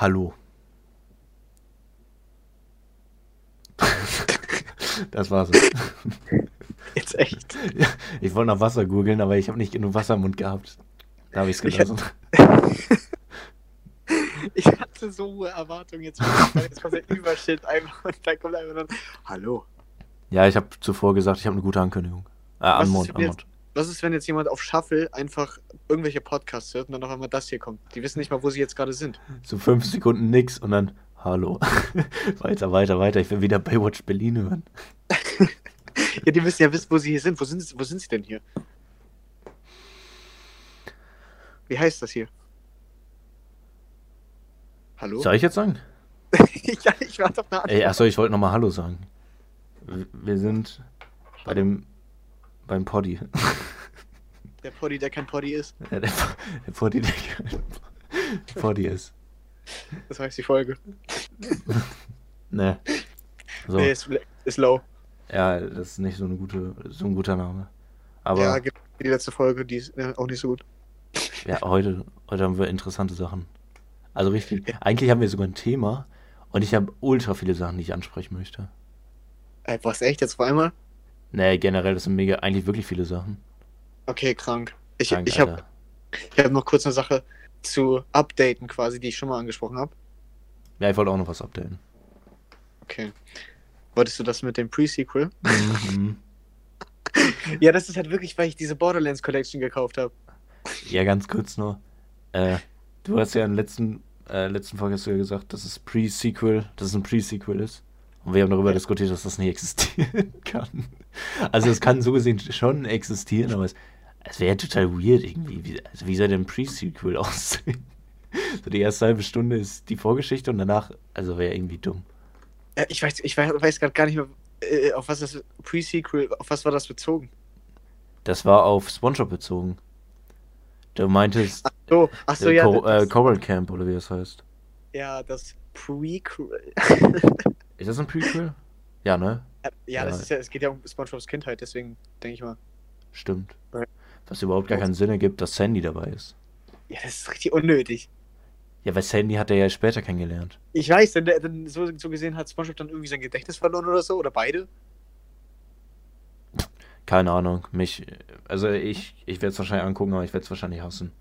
Hallo. das war's. Jetzt echt. Ja, ich wollte nach Wasser googeln, aber ich habe nicht genug Wasser im Mund gehabt. Da habe ich es gelassen. Ich hatte so hohe Erwartungen jetzt. weil Jetzt kommt der Überschild einfach und dann kommt einfach dann. Hallo. Ja, ich habe zuvor gesagt, ich habe eine gute Ankündigung. Äh, Anmod, Anmod. Was ist, wenn jetzt jemand auf Shuffle einfach irgendwelche Podcasts hört und dann auf einmal das hier kommt? Die wissen nicht mal, wo sie jetzt gerade sind. So fünf Sekunden nix und dann Hallo. weiter, weiter, weiter. Ich will wieder Baywatch Berlin hören. Ja, die müssen ja wissen, wo sie hier sind. Wo sind, sie- wo sind sie denn hier? Wie heißt das hier? Hallo? Soll ich jetzt sagen? ja, ich warte auf eine Antwort. Ey, achso, ich wollte nochmal Hallo sagen. Wir sind bei dem beim Poddy. Der Poddy, der kein Poddy ist. Ja, der, der Poddy, der kein Poddy ist. Das heißt die Folge. Ne. So. Nee, ist, ist low. Ja, das ist nicht so, eine gute, so ein guter Name. Aber ja, ja, die letzte Folge, die ist äh, auch nicht so gut. heute, heute haben wir interessante Sachen. Also richtig. Eigentlich haben wir sogar ein Thema und ich habe ultra viele Sachen, die ich ansprechen möchte. Ey, was, echt? Jetzt vor einmal? Nee, generell, das sind mega, eigentlich wirklich viele Sachen. Okay, krank. Ich, Krank, ich habe ich hab noch kurz eine Sache zu updaten quasi, die ich schon mal angesprochen habe. Ja, ich wollte auch noch was updaten. Okay. Wolltest du das mit dem Pre-Sequel? Mhm. Ja, das ist halt wirklich, weil ich diese Borderlands Collection gekauft habe. Ja, ganz kurz nur. Äh, du hast ja in der letzten, äh, letzten Folge hast du ja gesagt, dass es Pre-Sequel, dass es ein Pre-Sequel ist. Und wir haben darüber Ja. diskutiert, dass das nicht existieren kann. Also es kann so gesehen schon existieren, aber es, es wäre total weird irgendwie. Wie, also wie soll denn ein Pre-Sequel aussehen? So die erste halbe Stunde ist die Vorgeschichte und danach, also wäre irgendwie dumm. Äh, ich weiß, ich weiß, weiß gerade gar nicht mehr, äh, auf was das Pre-Sequel, auf was war das bezogen? Das war auf Spongebob bezogen. Du meintest So, ach so, äh, ja. Co das, Coral Camp oder wie das heißt. ja, das Prequel. Ist das ein Prequel? Ja, ne? Ja, das ist ja, es geht ja um SpongeBobs Kindheit, deswegen denke ich mal. Stimmt. Was überhaupt gar keinen Sinn ergibt, dass Sandy dabei ist. Ja, das ist richtig unnötig. Ja, weil Sandy hat er ja später kennengelernt. Ich weiß, denn, denn so, so gesehen hat SpongeBob dann irgendwie sein Gedächtnis verloren oder so, oder beide. Keine Ahnung. Mich, also ich, ich werde es wahrscheinlich angucken, aber ich werde es wahrscheinlich hassen.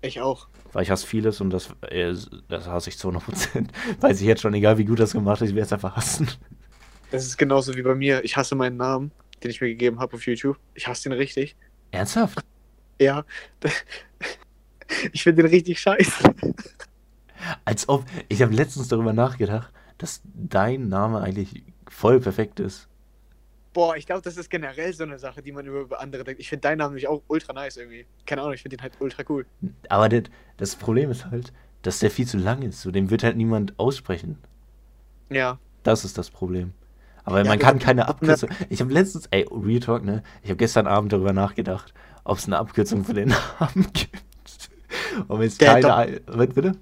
Ich auch. Weil ich hasse vieles und das, äh, das hasse ich zu 100%. Weiß ich jetzt schon, egal wie gut das gemacht ist, ich werde es einfach hassen. Das ist genauso wie bei mir. Ich hasse meinen Namen, den ich mir gegeben habe auf YouTube. Ich hasse den richtig. Ernsthaft? Ja. Ich finde den richtig scheiße. Als ob, ich habe letztens darüber nachgedacht, dass dein Name eigentlich voll perfekt ist. Boah, ich glaube, das ist generell so eine Sache, die man über, über andere denkt. Ich finde deinen Namen nämlich auch ultra nice irgendwie. Keine Ahnung, ich finde den halt ultra cool. Aber das, das Problem ist halt, dass der viel zu lang ist. So, den wird halt niemand aussprechen. Ja. Das ist das Problem. Aber Ja, man aber kann keine Abkürzung. Ich habe letztens, ey, Real Talk, ne? Ich habe gestern Abend darüber nachgedacht, ob es eine Abkürzung für den Namen gibt. Und wenn es Ja, keine. doch. Was, bitte?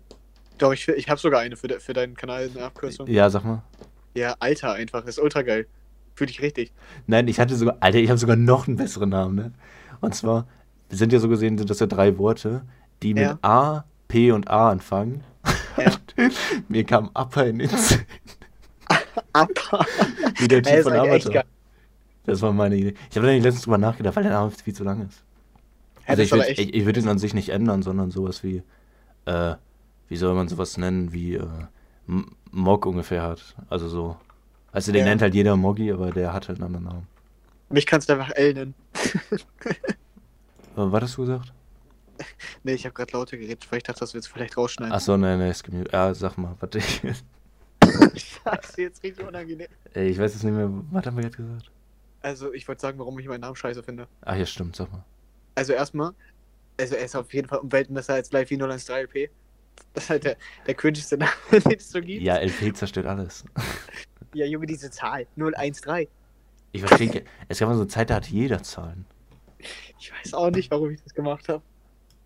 Doch, ich, ich habe sogar eine für, de, für deinen Kanal, eine Abkürzung. Ja, sag mal. Ja, Alter einfach. Das ist ultra geil. Fühl dich richtig. Nein, ich hatte sogar. Alter, ich habe sogar noch einen besseren Namen, ne? Und zwar, sind ja so gesehen, sind das ja drei Worte, die mit Ja. A, P und A anfangen. Ja. Mir kam Upper in den Sinn, Aber. wie der Typ von Avatar. Das war meine Idee. Ich habe da nicht letztens drüber nachgedacht, weil der Name viel zu lang ist. Also ich würde ich, ich würd ihn an sich nicht ändern, sondern sowas wie, äh, wie soll man sowas nennen, wie äh, Mog ungefähr hat. Also so. Also den Ja. nennt halt jeder Moggy, aber der hat halt einen anderen Namen. Mich kannst du einfach L nennen. Aber was hast du gesagt? Nee, ich habe gerade lauter geredet, weil ich dachte, das wird vielleicht rausschneiden. Achso, nein, nein, ist gemute. Ja, sag mal, warte. Ich, Scheiße, jetzt richtig unangenehm. Ey, ich weiß jetzt nicht mehr, was haben wir jetzt gesagt? Also, ich wollte sagen, warum ich meinen Namen scheiße finde. Ach ja, stimmt, sag mal. Also, erstmal, also er ist auf jeden Fall um Welten besser als Live 013 LP. Das ist halt der, der cringeste Name, den es so gibt. Ja, LP zerstört alles. ja, Junge, diese Zahl. 013. Ich verstehe, es gab mal so eine Zeit, da hatte jeder Zahlen. Ich weiß auch nicht, warum ich das gemacht habe.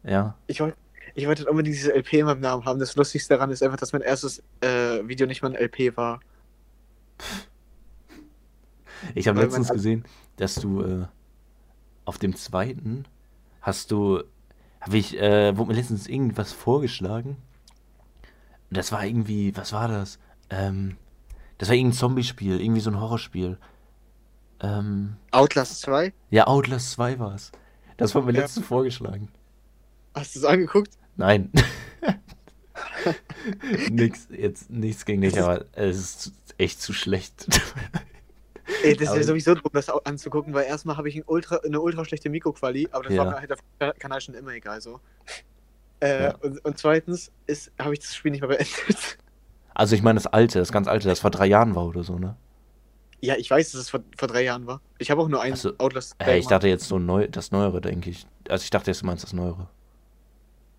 Ja. Ich wollte ich wollte halt unbedingt diese LP in meinem Namen haben. Das Lustigste daran ist einfach, dass mein erstes äh, Video nicht mal ein LP war. Ich habe letztens gesehen, dass du äh, auf dem zweiten hast du, habe ich, äh, wurde mir letztens irgendwas vorgeschlagen. Das war irgendwie, was war das? Ähm, das war irgendein Zombie-Spiel, irgendwie so ein Horrorspiel. Ähm, Outlast 2? ja, Outlast 2 war es. Das war mir Ja. letztens vorgeschlagen. Hast du es angeguckt? Nein. nix, jetzt nichts gegen dich, aber es ist echt zu schlecht. Ey, das ist ja sowieso dumm, das anzugucken, weil erstmal habe ich ein ultra, eine ultra schlechte Mikroquali, aber das Ja. war mir halt auf dem Kanal schon immer egal so. Äh, Ja. und, und zweitens habe ich das Spiel nicht mehr beendet. Also ich meine das alte, das ganz alte, das vor drei Jahren war oder so, ne? ja, ich weiß, dass es vor, vor drei Jahren war. Ich habe auch nur ein Ach so. Outlast Hey, ich dachte jetzt so neu, das Neuere, denke ich. Also ich dachte jetzt, du meinst das Neuere.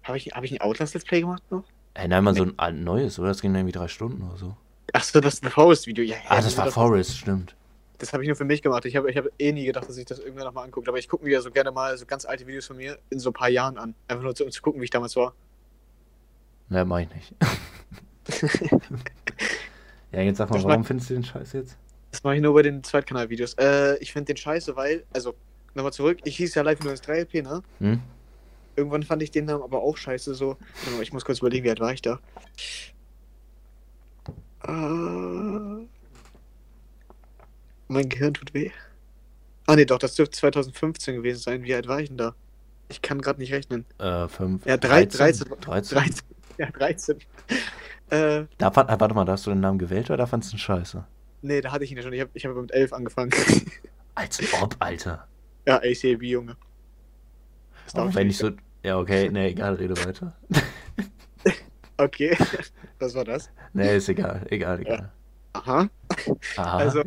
Habe ich, hab ich ein Outlast Let's Play gemacht noch? Hey, nein, mal so ein neues, oder? Das ging irgendwie drei Stunden oder so. Achso, das The Forest Video. Ja, ja, Ah, das war das, Forest, stimmt. Das habe ich nur für mich gemacht. Ich habe ich hab eh nie gedacht, dass ich das irgendwann nochmal angucke. Aber ich gucke mir ja so gerne mal so ganz alte Videos von mir in so ein paar Jahren an. Einfach nur zu, um zu gucken, wie ich damals war. Ne, mach ich nicht. ja, jetzt sag mal, Das warum war- findest du den Scheiß jetzt? Das mache ich nur bei den Zweitkanal-Videos. Äh, ich finde den scheiße, weil, also, nochmal zurück, ich hieß ja live nur das 3LP, ne? Hm? Irgendwann fand ich den Namen aber auch scheiße, so. Ich muss kurz überlegen, wie alt war ich da? Äh, mein Gehirn tut weh. Ah, nee, doch, das dürfte 2015 gewesen sein. Wie alt war ich denn da? Ich kann gerade nicht rechnen. Äh, fünf. Ja, drei- 13. 13. 13. 13. Ja, 13. Äh, Da, fand- ah, warte mal, da hast du den Namen gewählt oder da fandst du ihn scheiße? nee, da hatte ich ihn ja schon. Ich habe ich hab mit 11 angefangen. Als ob, Alter. ja, ACAB, Junge. Das ich wenn ich so. Ja, okay, ne, egal, rede weiter. Okay, was war das? Ne, ist egal, egal, egal. Aha. Aha. Also-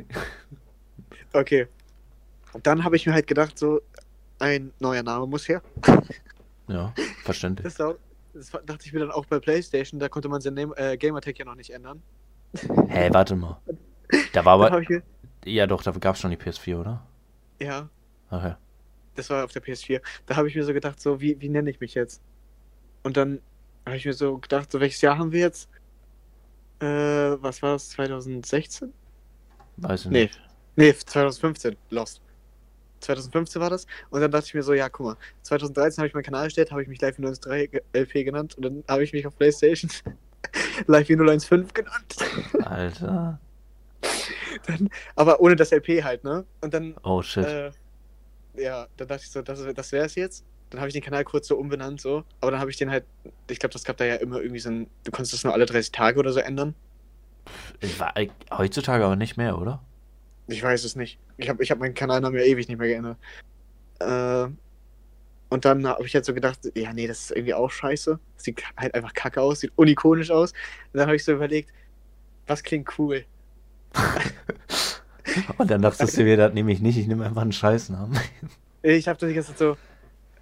Okay. Und dann habe ich mir halt gedacht, so, ein neuer Name muss her. Ja, verständlich. Das, auch, das war- dachte ich mir dann auch bei PlayStation, da konnte man sein äh, Gamertag ja noch nicht ändern. Hä, warte mal. Da war aber. Ja, doch, da gab's schon die PS4, oder? ja, Okay. Das war auf der PS4. Da habe ich mir so gedacht, so, wie, wie nenne ich mich jetzt? Und dann habe ich mir so gedacht, so, welches Jahr haben wir jetzt? Äh, was war das? 2016? Weiß ich Nee. nicht. Nee, 2015, Lost. 2015 war das. Und dann dachte ich mir so, ja, guck mal, 2013 habe ich meinen Kanal erstellt, habe ich mich Live 013 ge- LP genannt und dann habe ich mich auf PlayStation Live 015 genannt. Alter. dann, aber ohne das LP halt, ne? Und dann, Oh shit. äh, ja, dann dachte ich so, das, das wäre es jetzt. Dann habe ich den Kanal kurz so umbenannt, so. Aber dann habe ich den halt, ich glaube, das gab da ja immer irgendwie so ein, du konntest das nur alle 30 Tage oder so ändern. Es War, äh, heutzutage aber nicht mehr, oder? Ich weiß es nicht. Ich habe ich hab meinen Kanalnamen ja ewig nicht mehr geändert. Äh, und dann habe ich halt so gedacht, ja, nee, das ist irgendwie auch scheiße. Sieht halt einfach kacke aus, sieht unikonisch aus. Und dann habe ich so überlegt, was klingt cool? Und dann dachtest du dir, das nehme ich nicht, ich nehme einfach einen Scheißnamen. Ich habe das die ganze Zeit so,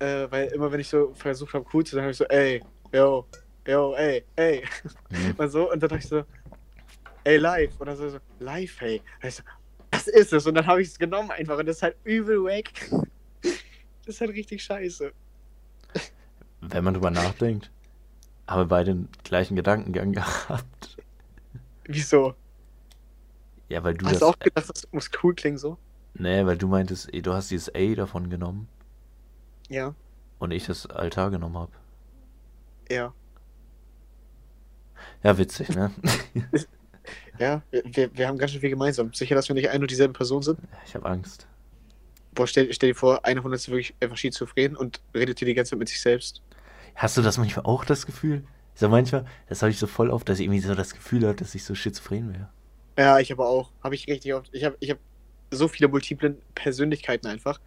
äh, weil immer wenn ich so versucht habe, cool zu sein, habe ich so, ey, yo, yo, ey, ey. Hm. Und so, und dann dachte ich so, ey, live. Dann so, so live, hey. Und so, das ist es. Und dann habe ich es genommen einfach. Und das ist halt übel weg. Das ist halt richtig scheiße. Wenn man drüber nachdenkt, haben wir beide den gleichen Gedankengang gehabt. Wieso? Ja, weil du Hast das. du auch gedacht, das muss cool klingen so? Nee, weil du meintest, du hast dieses A davon genommen Ja, und ich das Altar genommen habe. ja. Ja, witzig, ne? Ja, wir, wir, haben ganz schön viel gemeinsam. Sicher, dass wir nicht ein und dieselben Personen sind? ich habe Angst. Boah, stell, stell dir vor, einer von uns ist wirklich einfach schizophren und redet hier die ganze Zeit mit sich selbst. Hast du das manchmal auch das Gefühl? So manchmal, das habe ich so voll oft, dass ich irgendwie so das Gefühl habe, dass ich so schizophren wäre. Ja, ich aber auch. Habe ich richtig oft. Ich habe ich hab so viele multiple Persönlichkeiten einfach.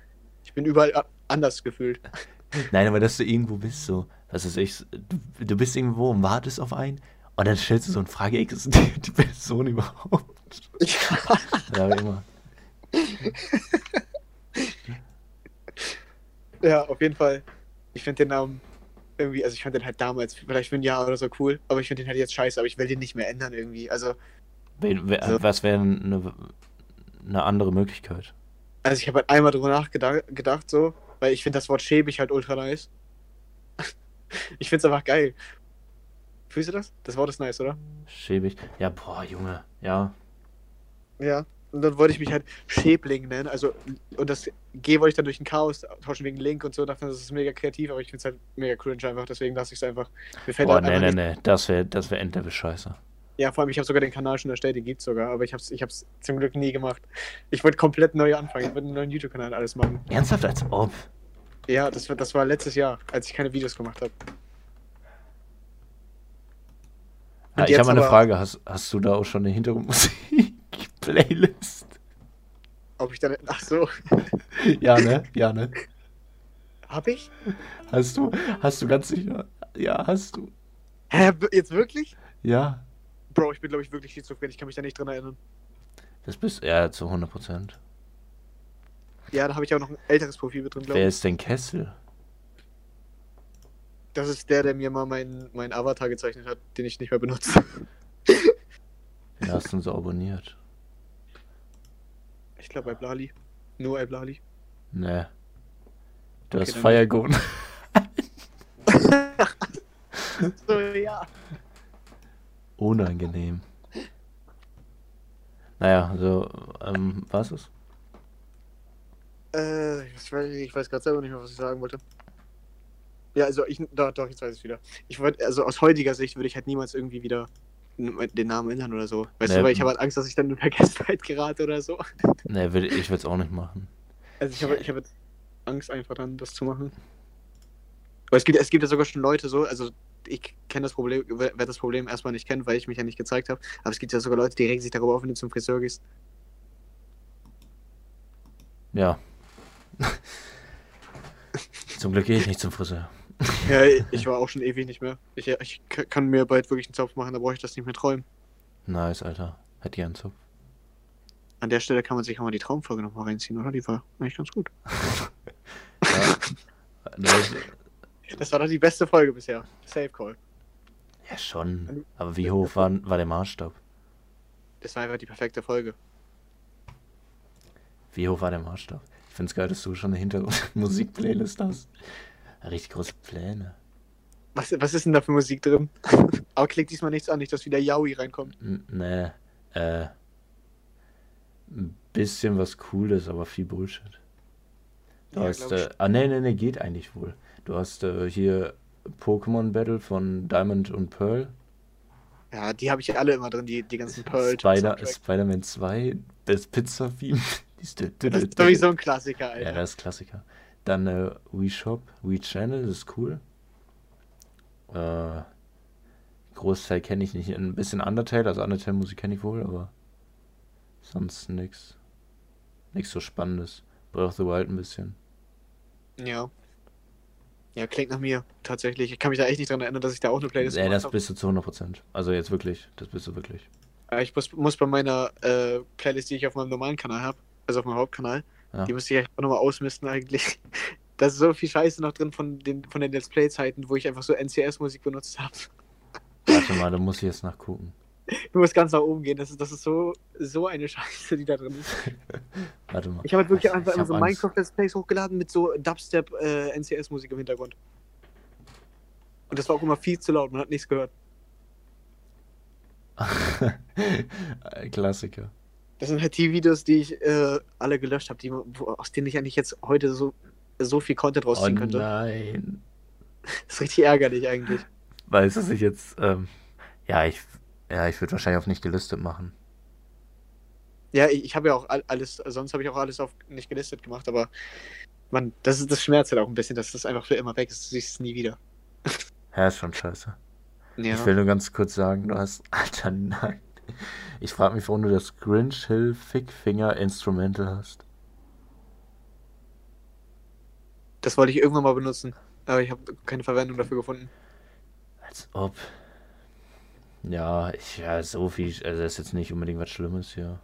Ich bin überall anders gefühlt. Nein, aber dass du irgendwo bist, so, was ist ich, du, du bist irgendwo und wartest auf einen und dann stellst du so eine Frage, existiert die Person überhaupt? Ja. Ja, wie immer. Ja, auf jeden Fall. Ich finde den Namen irgendwie, also ich fand den halt damals, vielleicht für ein Jahr oder so cool, aber ich finde den halt jetzt scheiße, aber ich will den nicht mehr ändern irgendwie. Also, Wen- wer- So. Was wäre eine, eine andere Möglichkeit? also ich habe halt einmal drüber nachgedacht, gedacht, so, weil ich finde das Wort schäbig halt ultra nice. ich finde es einfach geil. Fühlst du das? Das Wort ist nice, oder? Schäbig. Ja, boah, Junge. Ja. Ja. Und dann wollte ich mich halt Schäbling nennen. Also, und das G wollte ich dann durch ein Chaos tauschen wegen Link und so. Dachte, das ist mega kreativ, aber ich finde es halt mega cringe einfach. Deswegen lasse ich es einfach. Mir fällt Boah, halt nee, nee, nee. Das wäre das wär Endlevel scheiße. Ja, vor allem, ich habe sogar den Kanal schon erstellt, den gibt es sogar, aber ich habe es ich hab's zum Glück nie gemacht. Ich wollte komplett neu anfangen, ich wollte einen neuen YouTube-Kanal alles machen. Ernsthaft, als ob? Ja, das, das war letztes Jahr, als ich keine Videos gemacht habe. Ja, ich habe mal eine Frage, hast, hast du da auch schon eine Hintergrundmusik-Playlist? Ob ich da. Ach so. ja, ne? Ja, ne? Hab ich? Hast du? Hast du ganz sicher? Ja, hast du. Hä, jetzt wirklich? Ja. Bro, ich bin, glaube ich, wirklich schizophren. Ich kann mich da nicht dran erinnern. Das bist ja zu 100 Prozent. Ja, da habe ich auch noch ein älteres Profil mit drin, glaube ich. Wer ist denn Kessel? Das ist der, der mir mal meinen mein Avatar gezeichnet hat, den ich nicht mehr benutze. Wen hast du so abonniert? Ich glaube bei Blali. Nur bei Blali. Nee. Du okay, hast Firegon. so, ja. Unangenehm. Naja, also, ähm, was ist? Äh, ich weiß, ich weiß gerade selber nicht mehr, was ich sagen wollte. Ja, also ich, doch, doch, jetzt weiß ich es wieder. Ich wollte, also aus heutiger Sicht würde ich halt niemals irgendwie wieder den Namen ändern oder so. Weißt nee, du, weil ich habe halt Angst, dass ich dann in Vergessenheit gerate oder so. Nee, will, ich würde es auch nicht machen. Also ich habe ich hab jetzt Angst einfach dann, das zu machen. Aber es gibt, es gibt ja sogar schon Leute so, also ich kenne das Problem, werde das Problem erstmal nicht kennen, weil ich mich ja nicht gezeigt habe. Aber es gibt ja sogar Leute, die regen sich darüber auf, wenn du zum Friseur gehst. Ja. zum Glück gehe ich nicht zum Friseur. ja, ich war auch schon ewig nicht mehr. Ich, ich kann mir bald wirklich einen Zopf machen, da brauche ich das nicht mehr träumen. Nice, Alter. Hätte ich einen Zopf. An der Stelle kann man sich auch mal die Traumfolge nochmal reinziehen, oder? Die war eigentlich ganz gut. ja. Das war doch die beste Folge bisher. Safe Call. Ja, schon. Aber wie hoch war, war der Maßstab? Das war einfach die perfekte Folge. Wie hoch war der Maßstab? Ich finde es geil, dass du schon eine Hintergrundmusik-Playlist hast. Richtig große Pläne. Was, was ist denn da für Musik drin? Aber klick diesmal nichts an, nicht, dass wieder Yaoi reinkommt. N nee, äh. Ein bisschen was Cooles, aber viel Bullshit. Du ja, hast, äh, ah, nee, nee, nee, geht eigentlich wohl. Du hast äh, hier Pokémon Battle von Diamond und Pearl. Ja, die habe ich alle immer drin, die, die ganzen Pearl. Spider, Spider-Man 2, das Pizza-Theme. das ist sowieso ein Klassiker, Alter. Ja, das ist Klassiker. Dann äh, Wii Shop, Wii Channel, das ist cool. Äh, Großteil kenne ich nicht. Ein bisschen Undertale, also Undertale-Musik kenne ich wohl, aber sonst nix. Nichts so Spannendes. Breath of the Wild ein bisschen. Ja. Ja, klingt nach mir, tatsächlich. Ich kann mich da echt nicht dran erinnern, dass ich da auch eine Playlist habe. Ja, das bist du zu 100%. Also jetzt wirklich, das bist du wirklich. Ich muss, muss bei meiner äh, Playlist, die ich auf meinem normalen Kanal habe, also auf meinem Hauptkanal, ja. die müsste ich auch nochmal ausmisten eigentlich. Da ist so viel Scheiße noch drin von den, von den Let's Play-Zeiten, wo ich einfach so NCS-Musik benutzt habe. Warte mal, da muss ich jetzt nachgucken. Du musst ganz nach oben gehen, das ist, das ist so, so eine Scheiße, die da drin ist. Warte mal. Ich habe halt wirklich ich, einfach ich so Minecraft-Let's Plays hochgeladen mit so Dubstep-NCS-Musik äh, im Hintergrund. Und das war auch immer viel zu laut, man hat nichts gehört. Klassiker. Das sind halt die Videos, die ich äh, alle gelöscht habe, aus denen ich eigentlich jetzt heute so, so viel Content rausziehen oh, könnte. Nein. Das ist richtig ärgerlich eigentlich. Weißt du, dass ich jetzt, ähm, ja, ich, ja, ich würde wahrscheinlich auf nicht gelistet machen. Ja, ich, ich habe ja auch alles, sonst habe ich auch alles auf nicht gelistet gemacht, aber man, das ist das schmerzt halt auch ein bisschen, dass das einfach für immer weg ist. Du siehst es nie wieder. Ja, ist schon scheiße. Ja. Ich will nur ganz kurz sagen, du hast. Alter, nein. Ich frage mich, warum du das Grinch Hill Fickfinger Instrumental hast. Das wollte ich irgendwann mal benutzen, aber ich habe keine Verwendung dafür gefunden. Als ob. Ja, ich, ja, so viel. Also, das ist jetzt nicht unbedingt was Schlimmes hier.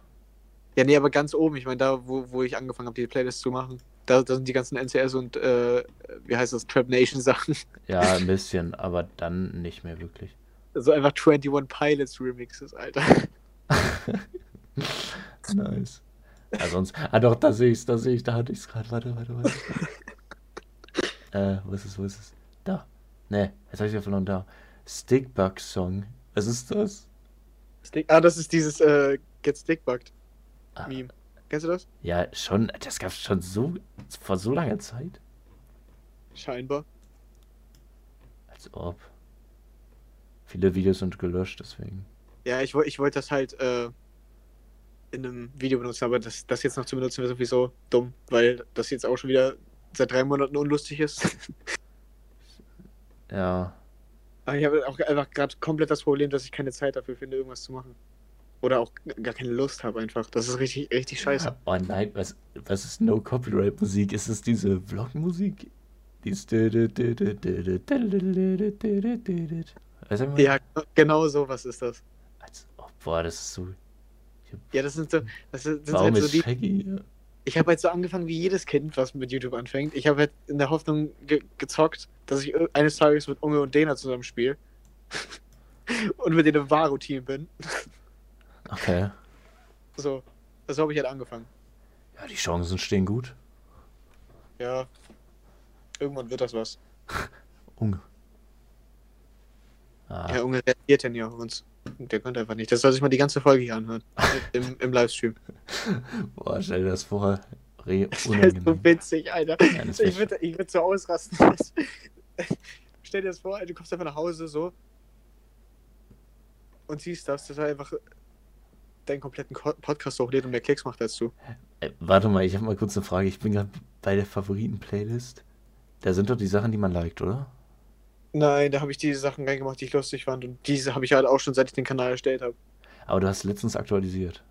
Ja, nee, aber ganz oben. Ich meine, da, wo, wo ich angefangen habe, die Playlist zu machen. Da, da sind die ganzen NCS und, äh, wie heißt das, Trap Nation Sachen. Ja, ein bisschen, aber dann nicht mehr wirklich. So einfach 21 Pilots Remixes, Alter. nice. Ja, sonst. Ah, doch, da sehe ich es, da sehe ich, da hatte ich es gerade. Warte, warte, warte. äh, wo ist es, wo ist es? Da. Ne, jetzt habe ich ja verloren, da. Stickbug Song. Was ist das? Stick ah, das ist dieses äh, Get Stickbugged. Ah, Meme. Kennst du das? Ja, schon. Das gab es schon so vor so langer Zeit. Scheinbar. Als ob. Viele Videos sind gelöscht, deswegen. Ja, ich, ich wollte das halt äh, in einem Video benutzen, aber das, das jetzt noch zu benutzen wäre sowieso dumm, weil das jetzt auch schon wieder seit drei Monaten unlustig ist. Ja. Aber ich habe auch einfach gerade komplett das Problem, dass ich keine Zeit dafür finde, irgendwas zu machen. Oder auch gar keine Lust habe einfach. Das ist richtig, richtig scheiße. Oh nein, was, was ist No Copyright Musik? Ist es diese Vlog-Musik? Dieses. Weißt du, Ja, genau so was ist das. meine? Als ob, boah, das ist so. Ja, das sind so, das sind, Warum halt so ist die, Shaggy? Ich habe halt so angefangen wie jedes Kind, was mit YouTube anfängt. Ich habe halt in der Hoffnung ge gezockt, dass ich eines Tages mit Unge und Dena zusammen spiele. und mit denen im Varo-Team bin. Okay. So, so habe ich halt angefangen. Ja, die Chancen stehen gut. Ja, irgendwann wird das was. Unge. Ah, Ja, Unge reagiert ja nie auf uns. Der konnte einfach nicht. Das soll sich mal die ganze Folge hier anhören. Im, im Livestream. boah, stell dir das vor. Re Das ist so unangenehm. witzig, Alter. Ja, Ich würde ich würd so ausrasten. Stell dir das vor, du kommst einfach nach Hause so und siehst das, dass er einfach deinen kompletten Ko- Podcast hochlädt und mehr Klicks macht als du. Äh, warte mal, ich habe mal kurz eine Frage. Ich bin gerade bei der Favoriten-Playlist. Da sind doch die Sachen, die man liked, oder? Nein, da habe ich diese Sachen reingemacht, die ich lustig fand und diese habe ich halt auch schon, seit ich den Kanal erstellt habe. Aber du hast letztens aktualisiert.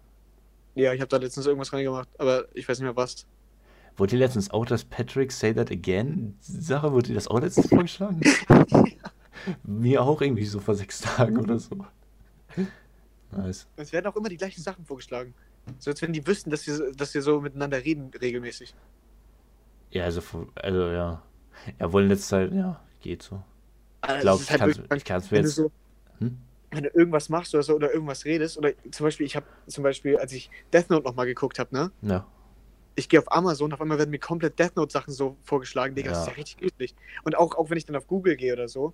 Ja, ich habe da letztens irgendwas reingemacht, aber ich weiß nicht mehr was. Wurde dir letztens auch das Patrick Say That Again Sache, wurde dir das auch letztens vorgeschlagen? Mir auch irgendwie so vor sechs Tagen oder so. Nice. Es werden auch immer die gleichen Sachen vorgeschlagen. So als wenn die wüssten, dass wir, dass wir so miteinander reden regelmäßig. Ja, also, also ja. Ja, wohl in letzter Zeit, ja, geht so. Ich Also, glaube, es ich ist halt kann es ich mir wenn du jetzt. so, Hm? wenn du irgendwas machst oder so oder irgendwas redest oder zum Beispiel, ich habe zum Beispiel, als ich Death Note nochmal geguckt habe, ne? Ja. Ich gehe auf Amazon, auf einmal werden mir komplett Death Note Sachen so vorgeschlagen, Digga, das Ja. ist ja richtig üblich. Und auch, auch wenn ich dann auf Google gehe oder so,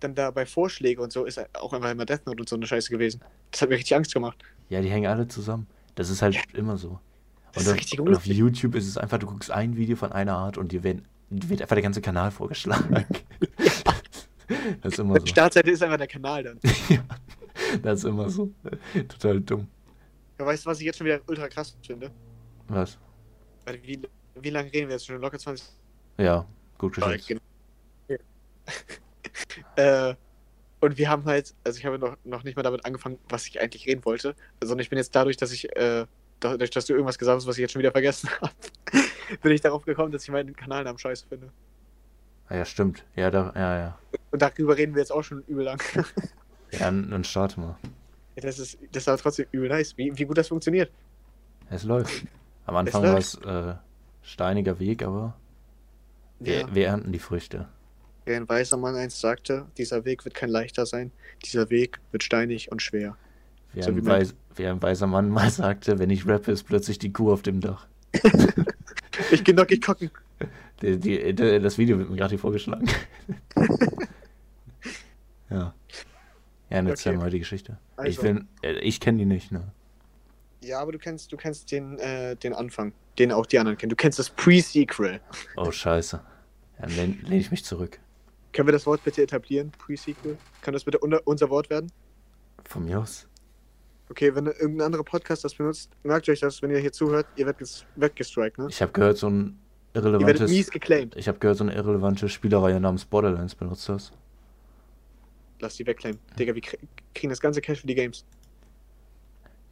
dann da bei Vorschläge und so ist auch einfach immer Death Note und so eine Scheiße gewesen. Das hat mir richtig Angst gemacht. ja, die hängen alle zusammen. Das ist halt immer so. Das Und ist auf, und auf. YouTube ist es einfach, du guckst ein Video von einer Art und dir werden, dir wird einfach der ganze Kanal vorgeschlagen. Das ist immer Die so. Startseite ist einfach der Kanal dann. ja, das ist immer so. Total dumm. Ja, weißt du, was ich jetzt schon wieder ultra krass finde? Was? Wie, wie lange reden wir jetzt schon? Locker 20 Ja, gut geschätzt. Genau. äh, und wir haben halt, also ich habe noch, noch nicht mal damit angefangen, was ich eigentlich reden wollte, sondern ich bin jetzt dadurch, dass ich, äh, dadurch, dass du irgendwas gesagt hast, was ich jetzt schon wieder vergessen habe, bin ich darauf gekommen, dass ich meinen Kanalnamen scheiße finde. Ah, ja, stimmt. Ja, da, ja, ja. Und darüber reden wir jetzt auch schon übel lang. Ja, dann, dann starte mal. Ja, das ist, das ist aber trotzdem übel nice, wie, wie gut das funktioniert. Es läuft. Am Anfang war es äh, steiniger Weg, aber wir, Ja. wir ernten die Früchte. Wie ein weiser Mann einst sagte, dieser Weg wird kein leichter sein, dieser Weg wird steinig und schwer. Wie, So wie ein, mein- weis, wie ein weiser Mann mal sagte, wenn ich rappe, ist plötzlich die Kuh auf dem Dach. Ich geh noch gucken. Die, die, die, das Video wird mir gerade hier vorgeschlagen. ja. Ja, erzähl Okay. mal die Geschichte. ich Also. äh, ich kenne die nicht, ne? Ja, aber du kennst, du kennst den, äh, den Anfang, den auch die anderen kennen. Du kennst das Pre-Sequel. Oh, scheiße. Dann lehne lehn ich mich zurück. Können wir das Wort bitte etablieren? Pre-Sequel? Kann das bitte unser Wort werden? Von mir aus. Okay, wenn irgendein anderer Podcast das benutzt, merkt euch das, wenn ihr hier zuhört, ihr werdet ges- weggestrikt, ne? Ich habe gehört, so ein Ihr werdet irrelevantes. mies geclaimed. Ich habe gehört, so eine irrelevante Spielerreihe namens Borderlands benutzt das. Lass die wegclaimen. Digga, wir krie- kriegen das ganze Cash für die Games.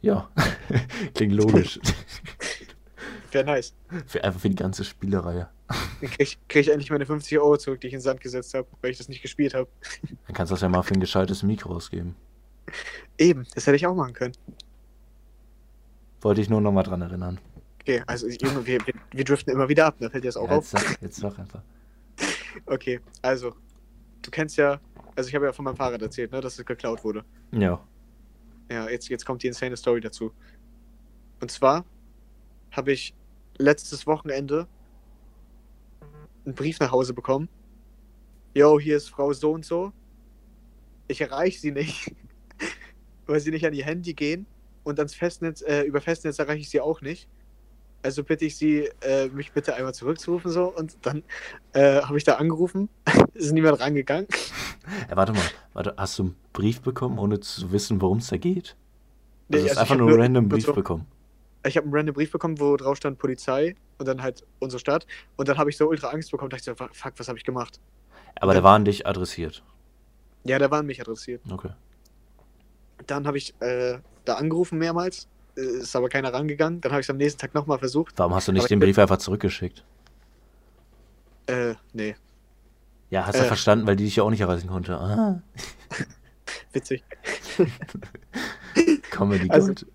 Ja, klingt logisch. Wäre nice. für, einfach für die ganze Spielerreihe. Dann krieg ich, krieg ich endlich meine 50 Euro zurück, die ich in den Sand gesetzt habe, weil ich das nicht gespielt habe. Dann kannst du das ja mal für ein gescheites Mikro ausgeben. Eben, das hätte ich auch machen können. Wollte ich nur noch mal dran erinnern. Okay, also Junge, wir, wir, wir driften immer wieder ab, da fällt dir das auch Ja, auf. jetzt, sag, jetzt sag einfach. Okay, also, du kennst ja, also ich habe ja von meinem Fahrrad erzählt, ne, dass es geklaut wurde. Ja. Ja, jetzt, jetzt kommt die insane Story dazu. Und zwar habe ich letztes Wochenende einen Brief nach Hause bekommen. Yo, hier ist Frau so und so. Ich erreiche sie nicht, weil sie nicht an ihr Handy gehen und ans Festnetz, äh, über Festnetz erreiche ich sie auch nicht. Also bitte ich sie, äh, mich bitte einmal zurückzurufen so und dann äh, habe ich da angerufen, ist niemand rangegangen. Ja, warte mal, warte, hast du einen Brief bekommen, ohne zu wissen, worum es da geht? Nee, Also, du hast also einfach nur einen random Brief bekommen. Ich habe einen random Brief bekommen, wo drauf stand Polizei und dann halt unsere Stadt und dann habe ich so ultra Angst bekommen, dachte ich so, fuck, was habe ich gemacht? Aber der war an dich adressiert. Ja, der war an mich adressiert. Okay. Dann habe ich äh, da angerufen mehrmals, äh, ist aber keiner rangegangen. Dann habe ich es am nächsten Tag nochmal versucht. Warum hast du nicht Aber den Brief einfach zurückgeschickt? Äh, nee, Ja, hast du Äh. verstanden, weil die dich ja auch nicht erreichen konnte. Ah, witzig. Comedy Also- Gold.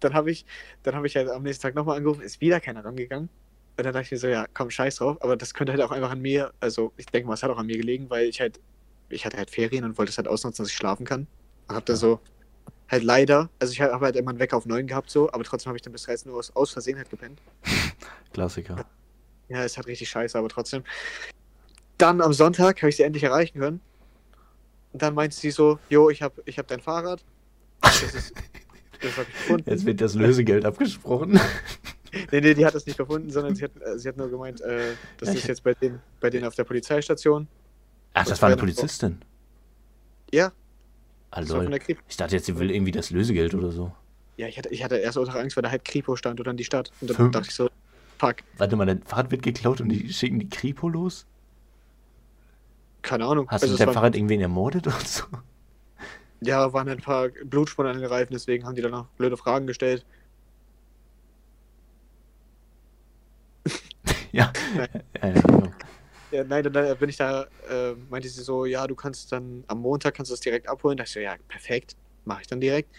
Dann habe ich, dann habe ich halt am nächsten Tag nochmal angerufen, ist wieder keiner rangegangen. Und dann dachte ich mir so, ja, komm, scheiß drauf. Aber das könnte halt auch einfach an mir, also ich denke mal, es hat auch an mir gelegen, weil ich halt, ich hatte halt Ferien und wollte es halt ausnutzen, dass ich schlafen kann. Und habe dann so, halt leider, also ich habe halt immer einen Wecker auf 9 gehabt so, aber trotzdem habe ich dann bis 13 Uhr aus, aus Versehen halt gepennt. Klassiker. Ja, ist halt richtig scheiße, aber trotzdem. Dann am Sonntag habe ich sie endlich erreichen können. Und dann meinte sie so, jo, ich habe ich hab dein Fahrrad. Das ist, das habe ich gefunden. Jetzt wird das Lösegeld abgesprochen. Nee, nee, die hat das nicht gefunden, sondern sie hat, äh, sie hat nur gemeint, äh, das Ja, ist jetzt bei denen, bei denen auf der Polizeistation. Ach, das war eine. Polizistin. Ja, Ah. Ich dachte jetzt, sie will irgendwie das Lösegeld oder so. Ja, ich hatte, ich hatte erst ultra Angst, weil da halt Kripo stand oder dann die Stadt. Und dann Fünf- dachte ich so, fuck, Warte mal, dein Fahrrad wird geklaut und die schicken die Kripo los? keine Ahnung. Hast du Also deinem waren, Fahrrad irgendwen ermordet oder so? ja, waren ein paar Blutspuren an den Reifen, deswegen haben die dann noch blöde Fragen gestellt. ja. Ja, ja genau. Ja, nein, dann äh, bin ich da, äh, meinte sie so, ja, du kannst dann am Montag kannst du das direkt abholen. Da ich so, ja, perfekt, mache ich dann direkt.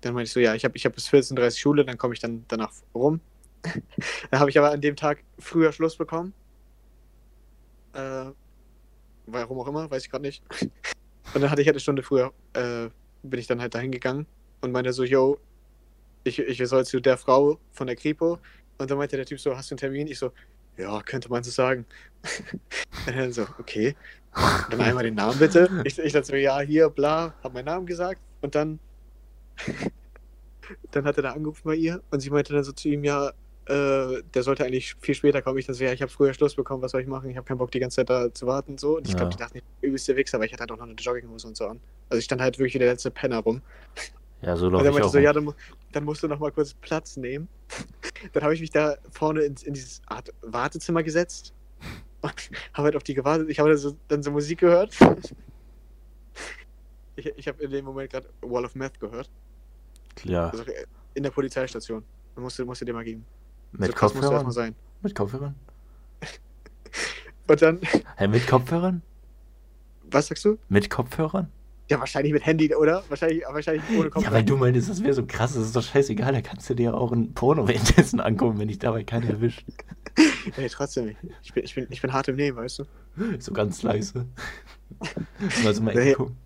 Dann meinte ich so, ja, ich habe ich hab bis 14.30 Uhr Schule, dann komme ich dann danach rum. dann habe ich aber an dem Tag früher Schluss bekommen. Äh, warum auch immer, weiß ich gerade nicht. Und dann hatte ich halt eine Stunde früher, äh, bin ich dann halt dahin gegangen und meinte so, yo, ich, ich soll zu der Frau von der Kripo. Und dann meinte der Typ so, hast du einen Termin? Ich so, ja, könnte man so sagen. Und so, okay. Dann einmal den Namen bitte. Ich, ich dachte so, ja, hier, bla, hab meinen Namen gesagt. Und dann, dann hat er da angerufen bei ihr und sie meinte dann so zu ihm, ja, äh, der sollte eigentlich viel später kommen. Ich dann so, ja, ich habe früher Schluss bekommen, was soll ich machen? Ich habe keinen Bock, die ganze Zeit da zu warten und so. Und ich glaube, Ja. die dachten, ich bin übelst der Wichser, aber ich hatte halt auch noch eine Jogginghose und so an. Also ich stand halt wirklich wie der letzte Penner rum. Ja, so Und laufe dann meinte so, ja, dann, dann musst du noch mal kurz Platz nehmen. Dann habe ich mich da vorne in, in dieses Art Wartezimmer gesetzt und habe halt auf die gewartet. Ich habe dann so, dann so Musik gehört. ich ich habe in dem Moment gerade Wall of Meth gehört. Klar. Also äh, in der Polizeistation. Musst du, musst du dir mal geben. Mit so erstmal Kopfhörern? sein. Mit Kopfhörern? Und dann, Hä, mit Kopfhörern? was sagst du? Mit Kopfhörern? Ja, wahrscheinlich mit Handy, oder? Wahrscheinlich, wahrscheinlich ohne Kopf. Ja, weil du meintest, das wäre so krass, das ist doch scheißegal, da kannst du dir auch ein Porno währenddessen angucken, wenn dich dabei keiner erwischt. Nee, trotzdem nicht. Ich bin, ich, bin, ich bin hart im Nehmen, weißt du? So ganz leise. Mal so mal Nee. gucken.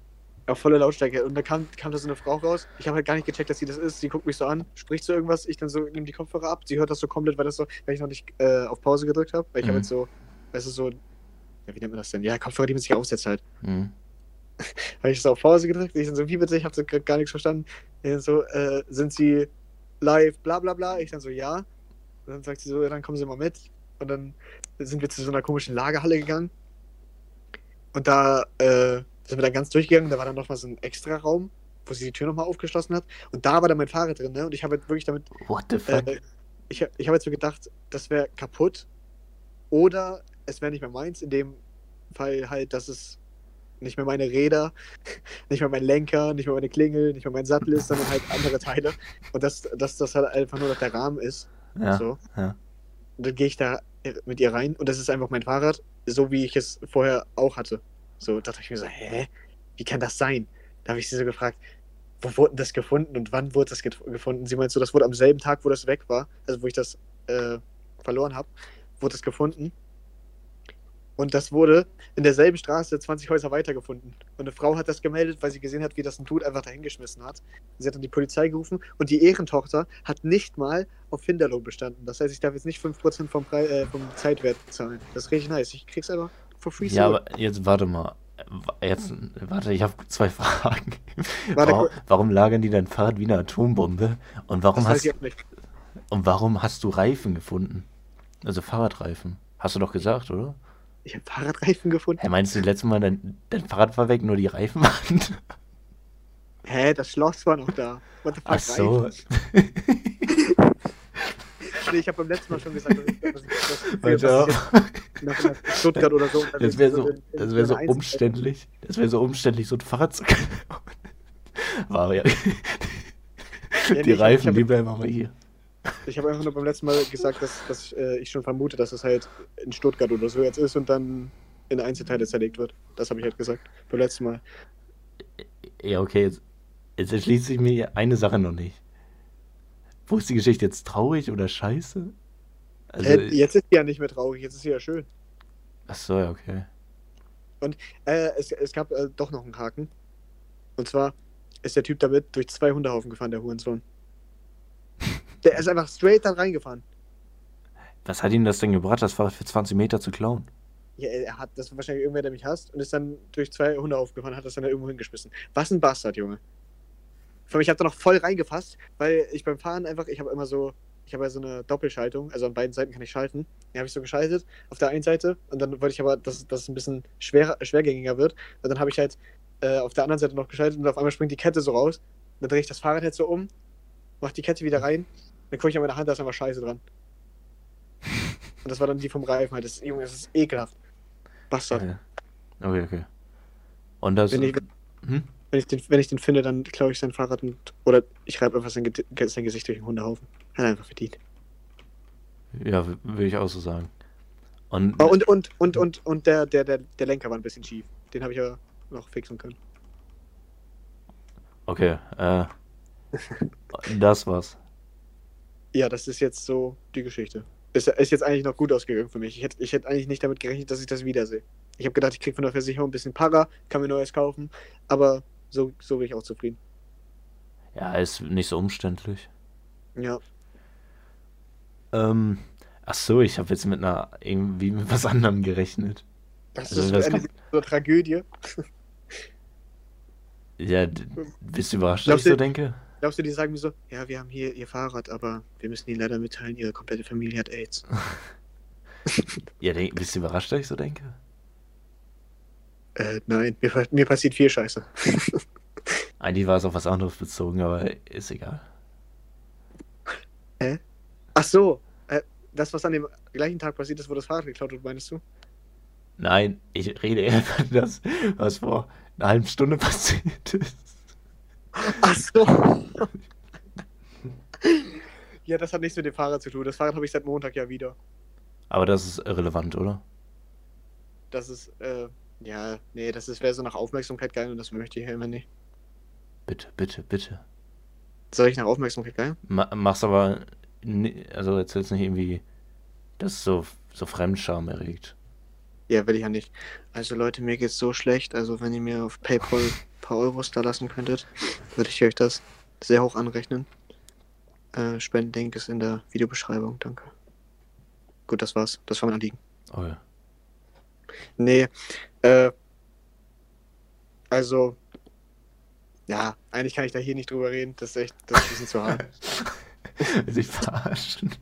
Auf volle Lautstärke. Und dann kam, kam da so eine Frau raus. Ich habe halt gar nicht gecheckt, dass sie das ist. Sie guckt mich so an, spricht so irgendwas. Ich dann so, nehme die Kopfhörer ab. Sie hört das so komplett, weil das so, weil ich noch nicht äh, auf Pause gedrückt habe. Weil ich Mhm. habe jetzt so, weißt du, so, ja, wie nennt man das denn? Ja, Kopfhörer, die man sich aufsetzt halt. Mhm. Habe ich das auf Pause gedrückt. Ich so, wie bitte? Ich habe so gar nichts verstanden. So, äh, sind sie live, bla bla bla? Ich dann so, ja. Und dann sagt sie so, ja, dann kommen sie mal mit. Und dann sind wir zu so einer komischen Lagerhalle gegangen. Und da äh, sind wir dann ganz durchgegangen. Da war dann nochmal so ein extra Raum, wo sie die Tür nochmal aufgeschlossen hat. Und da war dann mein Fahrrad drin, ne? Und ich habe halt wirklich damit, What the fuck? äh, ich, ich habe jetzt so gedacht, das wäre kaputt. Oder es wäre nicht mehr meins. In dem Fall halt, dass es nicht mehr meine Räder, nicht mehr mein Lenker, nicht mehr meine Klingel, nicht mehr mein Sattel ist, sondern halt andere Teile. Und dass, dass das halt einfach nur noch der Rahmen ist. ja, So. ja. Und dann gehe ich da mit ihr rein und das ist einfach mein Fahrrad, so wie ich es vorher auch hatte. So, da dachte ich mir so, hä? Wie kann das sein? Da habe ich sie so gefragt, wo wurde das gefunden und wann wurde das gefunden? Sie meint so, das wurde am selben Tag, wo das weg war, also wo ich das äh, verloren habe, wurde es gefunden. Und das wurde in derselben Straße 20 Häuser weiter gefunden. Und eine Frau hat das gemeldet, weil sie gesehen hat, wie das ein Dude einfach dahingeschmissen hat. Sie hat dann die Polizei gerufen und die Ehrentochter hat nicht mal auf Finderlohn bestanden. Das heißt, ich darf jetzt nicht 5% vom, Pre äh, vom Zeitwert bezahlen. Das ist richtig nice. Ich krieg's einfach for free. Ja, aber jetzt warte mal. Jetzt, warte, ich habe zwei Fragen. Warte, Warum, warum lagern die dein Fahrrad wie eine Atombombe? Und warum, Das weiß hast, und warum hast du Reifen gefunden? Also Fahrradreifen. Hast du doch gesagt, oder? Ich habe Fahrradreifen gefunden. Hä, meinst du, letztes Mal dein, dein Fahrrad war weg, nur die Reifen waren? Hä, das Schloss war noch da. What the fuck, Ach so. Nee, ich habe beim letzten Mal schon gesagt, dass ich, dass ich, dass nach, nach Stuttgart oder so. Das wäre so, in- in das wär so umständlich. Das wäre so umständlich, so ein Fahrrad zu. War ja. Die Reifen, die bleiben aber hier. Ich habe einfach nur beim letzten Mal gesagt, dass, dass äh, ich schon vermute, dass es halt in Stuttgart oder so jetzt ist und dann in Einzelteile zerlegt wird. Das habe ich halt gesagt. Beim letzten Mal. Ja, okay, jetzt, jetzt erschließt sich mir eine Sache noch nicht. Wo ist die Geschichte jetzt traurig oder scheiße? Also, äh, jetzt ist sie ja nicht mehr traurig, jetzt ist sie ja schön. ach so, ja, okay. Äh, es, es gab äh, doch noch einen Haken. Und zwar ist der Typ damit durch zwei Hundehaufen gefahren, der Hurensohn. Der ist einfach straight da reingefahren. Was hat ihm das denn gebracht, das Fahrrad für 20 Meter zu klauen? Ja, er hat das war wahrscheinlich irgendwer, der mich hasst und ist dann durch zwei Hundehaufen gefahren, hat das dann da irgendwo hingeschmissen. Was ein Bastard, Junge. Vor allem, ich habe da noch voll reingefasst, weil ich beim Fahren einfach, ich habe immer so, ich habe ja so eine Doppelschaltung, also an beiden Seiten kann ich schalten. Die habe ich so geschaltet auf der einen Seite und dann wollte ich aber, dass, dass es ein bisschen schwerer, schwergängiger wird. Und dann habe ich halt äh, auf der anderen Seite noch geschaltet und auf einmal springt die Kette so raus. Dann drehe ich das Fahrrad jetzt so um, mach die Kette wieder rein, dann gucke ich an meine Hand, da ist einfach Scheiße dran. Und das war dann die vom Reifen halt. Das, Junge, das ist ekelhaft. Bastard. Ja. Okay, okay. Und das. Wenn ich, hm? wenn, ich den, wenn ich den finde, dann klaue ich sein Fahrrad und. Oder ich reibe einfach sein, sein Gesicht durch den Hundehaufen. Hat er einfach verdient. Ja, würde ich auch so sagen. Und, Oh, und und, und, und, und der, der, der, der Lenker war ein bisschen schief. Den habe ich aber noch fixen können. okay, äh. das war's. Ja, das ist jetzt so die Geschichte. Ist, ist jetzt eigentlich noch gut ausgegangen für mich. Ich hätte, ich hätte eigentlich nicht damit gerechnet, dass ich das wiedersehe. Ich habe gedacht, ich krieg von der Versicherung ein bisschen Para, kann mir Neues kaufen, aber so, so bin ich auch zufrieden. Ja, ist nicht so umständlich. Ja. Ähm. Ach so, ich habe jetzt mit einer. irgendwie mit was anderem gerechnet. Das Also, ist das eine so Tragödie. Ja, d- bist du überrascht, dass ich so du- denke? Glaubst du, die sagen mir so, ja, wir haben hier ihr Fahrrad, aber wir müssen ihnen leider mitteilen, ihre komplette Familie hat AIDS. Ja, denk, bist du überrascht, dass ich so denke? Äh, nein, mir, mir passiert viel Scheiße. Eigentlich war es auf was anderes bezogen, aber ist egal. Ach so, äh, das, was an dem gleichen Tag passiert ist, wo das Fahrrad geklaut wird, meinst du? Nein, ich rede eher von das, was vor einer halben Stunde passiert ist. Ach so. ja, das hat nichts mit dem Fahrrad zu tun. Das Fahrrad habe ich seit Montag ja wieder. Aber das ist irrelevant, oder? Das ist, äh, ja, nee, das ist, wäre so nach Aufmerksamkeit geil und das möchte ich ja immer nicht. Bitte, bitte, bitte. Soll ich nach Aufmerksamkeit geil? Ma mach's aber, also erzähl's nicht irgendwie, dass es so, so Fremdscham erregt. Ja, will ich ja nicht. Also Leute, mir geht's so schlecht. Also wenn ihr mir auf PayPal paar Euros da lassen könntet, würde ich euch das sehr hoch anrechnen. Äh, Spendenlink ist in der Videobeschreibung, danke. Gut, das war's. Das war mein Anliegen. Oh ja. Nee, äh, also, ja, eigentlich kann ich da hier nicht drüber reden. Das ist echt, das ist ein bisschen zu hart. Sich verarschen.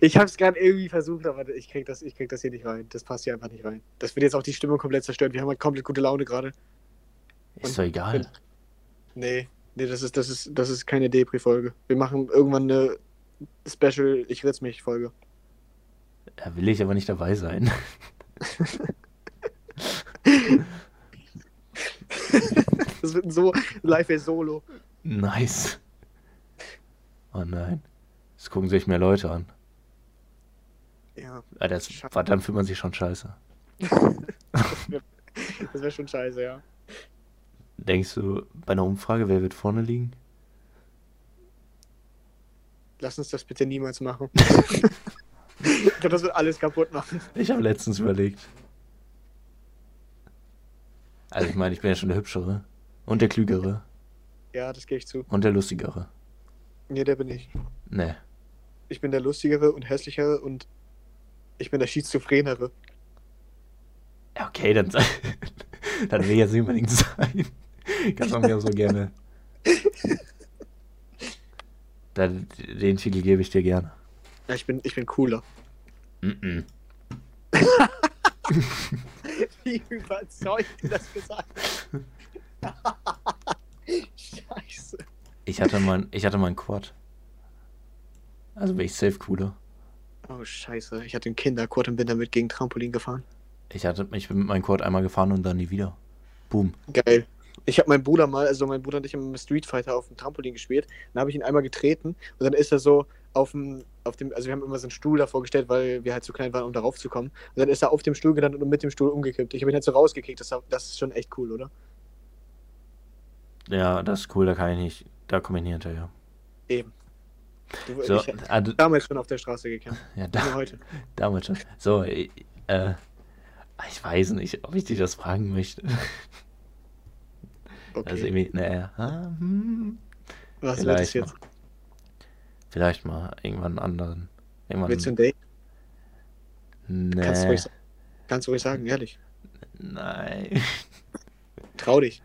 Ich habe es gerade irgendwie versucht, aber ich krieg, das, ich krieg das hier nicht rein. Das passt hier einfach nicht rein. Das wird jetzt auch die Stimmung komplett zerstört. Wir haben halt komplett gute Laune gerade. Ist doch egal. Nee, nee, das ist, das ist, das ist keine Depri-Folge. Wir machen irgendwann eine Special Ich ritz mich Folge. Da will ich aber nicht dabei sein. Das wird ein so live solo. Nice. Oh nein. Das gucken sich mehr Leute an. Ja, Ah, das, dann fühlt man sich schon scheiße. das wäre schon scheiße, ja. Denkst du, bei einer Umfrage, wer wird vorne liegen? Lass uns das bitte niemals machen. ich glaube, das wird alles kaputt machen. Ich habe letztens überlegt. Also ich meine, ich bin ja schon der Hübschere. Und der Klügere. Ja, das gebe ich zu. Und der Lustigere. Nee, der bin ich. Ne. Ich bin der lustigere und hässlichere und ich bin der schizophrenere. Ja, okay, dann, Das will jetzt nicht unbedingt sein. Kannst auch mir auch so gerne. Dann, den Titel gebe ich dir gerne. Ja, ich bin, ich bin cooler. Mm -mm. Wie überzeugt du das gesagt Scheiße. Ich hatte mal, ich hatte mal einen Quad. Also bin ich safe cooler. Oh, scheiße. Ich hatte einen Kinderquad und bin damit gegen Trampolin gefahren. Ich, hatte, ich bin mit meinem Quad einmal gefahren und dann nie wieder. Boom. Geil. Ich habe meinen Bruder mal, also mein Bruder und ich haben Street Fighter auf dem Trampolin gespielt. Dann habe ich ihn einmal getreten und dann ist er so auf dem, auf dem, also wir haben immer so einen Stuhl davor gestellt, weil wir halt zu klein waren, um darauf zu kommen. Und dann ist er auf dem Stuhl gelandet und mit dem Stuhl umgekippt. Ich habe ihn halt so rausgekickt. Das, das ist schon echt cool, oder? Ja, das ist cool, da kann ich nicht, da komme ich nie hinterher. Eben. Du, So, ich, du- damals schon auf der Straße gekämpft. ja, Nicht da, heute. damit schon. So, äh, äh, ich weiß nicht, ob ich dich das fragen möchte. Okay. Also irgendwie, naja, ah, hm, Was wird es jetzt? mal. Vielleicht mal irgendwann einen anderen. Irgendwann, Willst du ein Date? Kannst, du nee, ruhig, kannst du ruhig sagen, ehrlich. nein. Trau dich.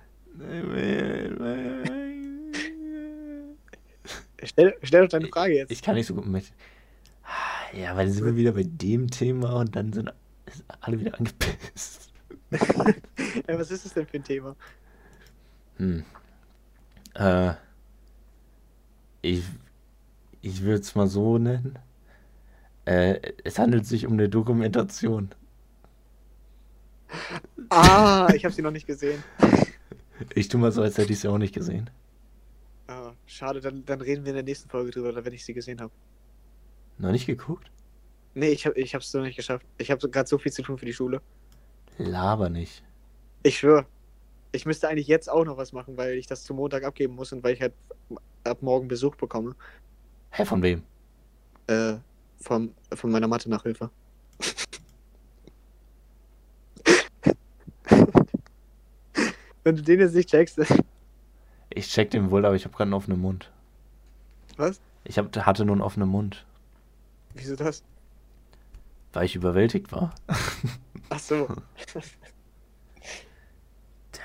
Stell, stell doch deine Frage jetzt. Ich kann nicht so gut mit. Ja, weil dann sind wir wieder bei dem Thema und dann sind alle wieder angepisst. Ja, was ist das denn für ein Thema? Hm. Äh, ich ich würde es mal so nennen. Äh, es handelt sich um eine Dokumentation. Ah, ich habe sie noch nicht gesehen. Ich tu mal so, als hätte ich sie auch nicht gesehen. Ah, schade, dann, dann reden wir in der nächsten Folge drüber, wenn ich sie gesehen habe. Noch nicht geguckt? Nee, ich habe ich hab's noch nicht geschafft. Ich habe gerade so viel zu tun für die Schule. Laber nicht. Ich schwöre. Ich müsste eigentlich jetzt auch noch was machen, weil ich das zum Montag abgeben muss und weil ich halt ab morgen Besuch bekomme. Hä, von wem? Äh, vom, von meiner Mathe-Nachhilfe. Wenn du den jetzt nicht checkst, Ich check den wohl, aber ich habe gerade einen offenen Mund. was? Ich hab, hatte nur einen offenen Mund, Wieso das? weil ich überwältigt war. Ach so.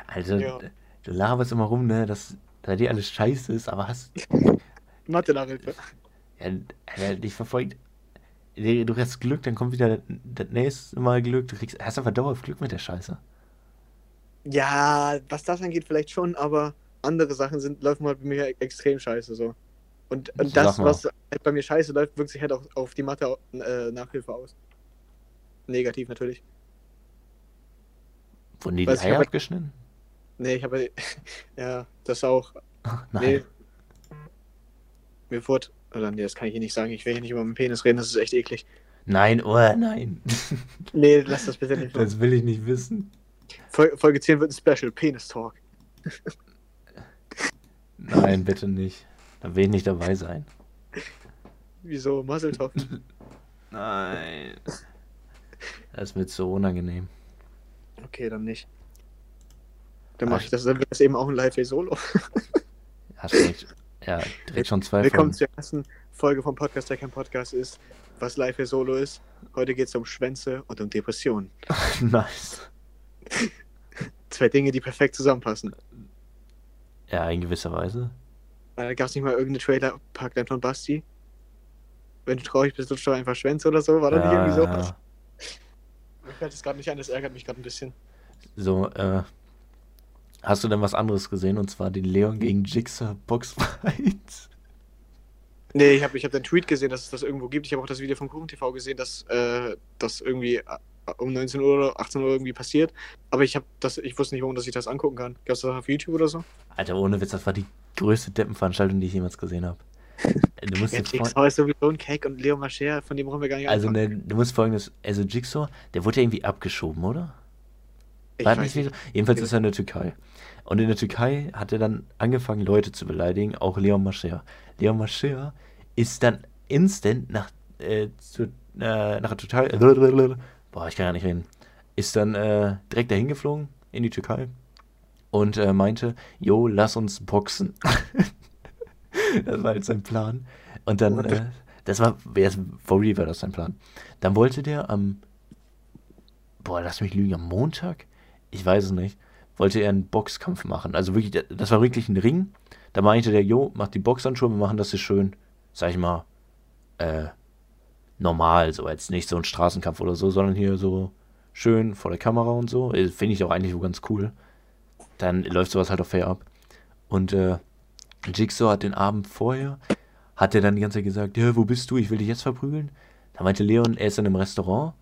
Alter, Ja. du laberst immer rum, ne, dass bei dir alles scheiße ist, aber hast. Mathe-Nachhilfe. Ja, Alter, dich verfolgt. Du hast Glück, dann kommt wieder das nächste Mal Glück. Du kriegst, hast einfach dauerhaft Glück mit der Scheiße. Ja, was das angeht, vielleicht schon, aber andere Sachen sind, laufen halt bei mir extrem scheiße so. Und, und das, was halt bei mir scheiße läuft, wirkt sich halt auch auf die Mathe-Nachhilfe aus. Negativ natürlich. Wurden die Weiß die Eier abgeschnitten? Nee, ich habe. Ja, das auch. Nein. Nee. Mir wurde. Oder nee, das kann ich hier nicht sagen. Ich will hier nicht über meinen Penis reden, das ist echt eklig. Nein, oh nein. Nee, lass das bitte nicht. machen. Das will ich nicht wissen. Fol Folge 10 wird ein Special, Penis Talk. Nein, bitte nicht. Da will ich nicht dabei sein. Wieso? Muzzletop. Nein. Das wird so unangenehm. Okay, dann nicht. Dann mache ich das, dann wird das eben auch ein Live-Solo. Hast recht. Ja, direkt schon zwei Willkommen Folgen. zur ersten Folge vom Podcast, der kein Podcast ist, was Live-Solo ist. Heute geht es um Schwänze und um Depressionen. nice. Zwei Dinge, die perfekt zusammenpassen. Ja, in gewisser Weise. Da gab es nicht mal irgendeine Trailer-Packline von Basti. Wenn du traurig bist, lutscht du einfach Schwänze oder so. War das nicht irgendwie sowas? Mir fällt es gerade nicht ein, das ärgert mich gerade ein bisschen. So, äh. Hast du denn was anderes gesehen? Und zwar den Leon gegen Jigsaw Boxfight? Nee, ich habe ich hab den Tweet gesehen, dass es das irgendwo gibt. Ich habe auch das Video vom Kuchen TV gesehen, dass äh, das irgendwie äh, um 19 Uhr oder 18 Uhr irgendwie passiert. Aber ich habe das, ich wusste nicht, warum dass ich das angucken kann. Gab es das auf YouTube oder so? Alter, ohne Witz, das war die größte Deppenveranstaltung, die ich jemals gesehen habe. Du musst Ja, Jigsaw ist sowieso ein Cake und Leo Mascher, von dem brauchen wir gar nicht also, ne, du musst folgendes, also Jigsaw, der wurde ja irgendwie abgeschoben, oder? War nicht nicht. Jedenfalls ist er in der Türkei. Und in der Türkei hat er dann angefangen, Leute zu beleidigen, auch Leon Mascher. Leon Mascher ist dann instant nach, äh, zu, äh, nach der Türkei, boah, ich kann gar nicht reden, ist dann äh, direkt dahin geflogen in die Türkei und äh, meinte, jo, lass uns boxen. das war halt sein Plan. Und dann, äh, das war, for real war das sein Plan. Dann wollte der am, boah, lass mich lügen, am Montag? Ich weiß es nicht. wollte er einen Boxkampf machen. Also wirklich, das war wirklich ein Ring. Da meinte der, jo, mach die Boxhandschuhe, wir machen das hier schön, sag ich mal, äh, normal, so jetzt nicht so ein Straßenkampf oder so, sondern hier so schön vor der Kamera und so. Äh, finde ich auch eigentlich so ganz cool. Dann läuft sowas halt auch fair ab. Und äh, Jigsaw hat den Abend vorher, hat er dann die ganze Zeit gesagt, ja, wo bist du, ich will dich jetzt verprügeln. Da meinte Leon, er ist in einem Restaurant.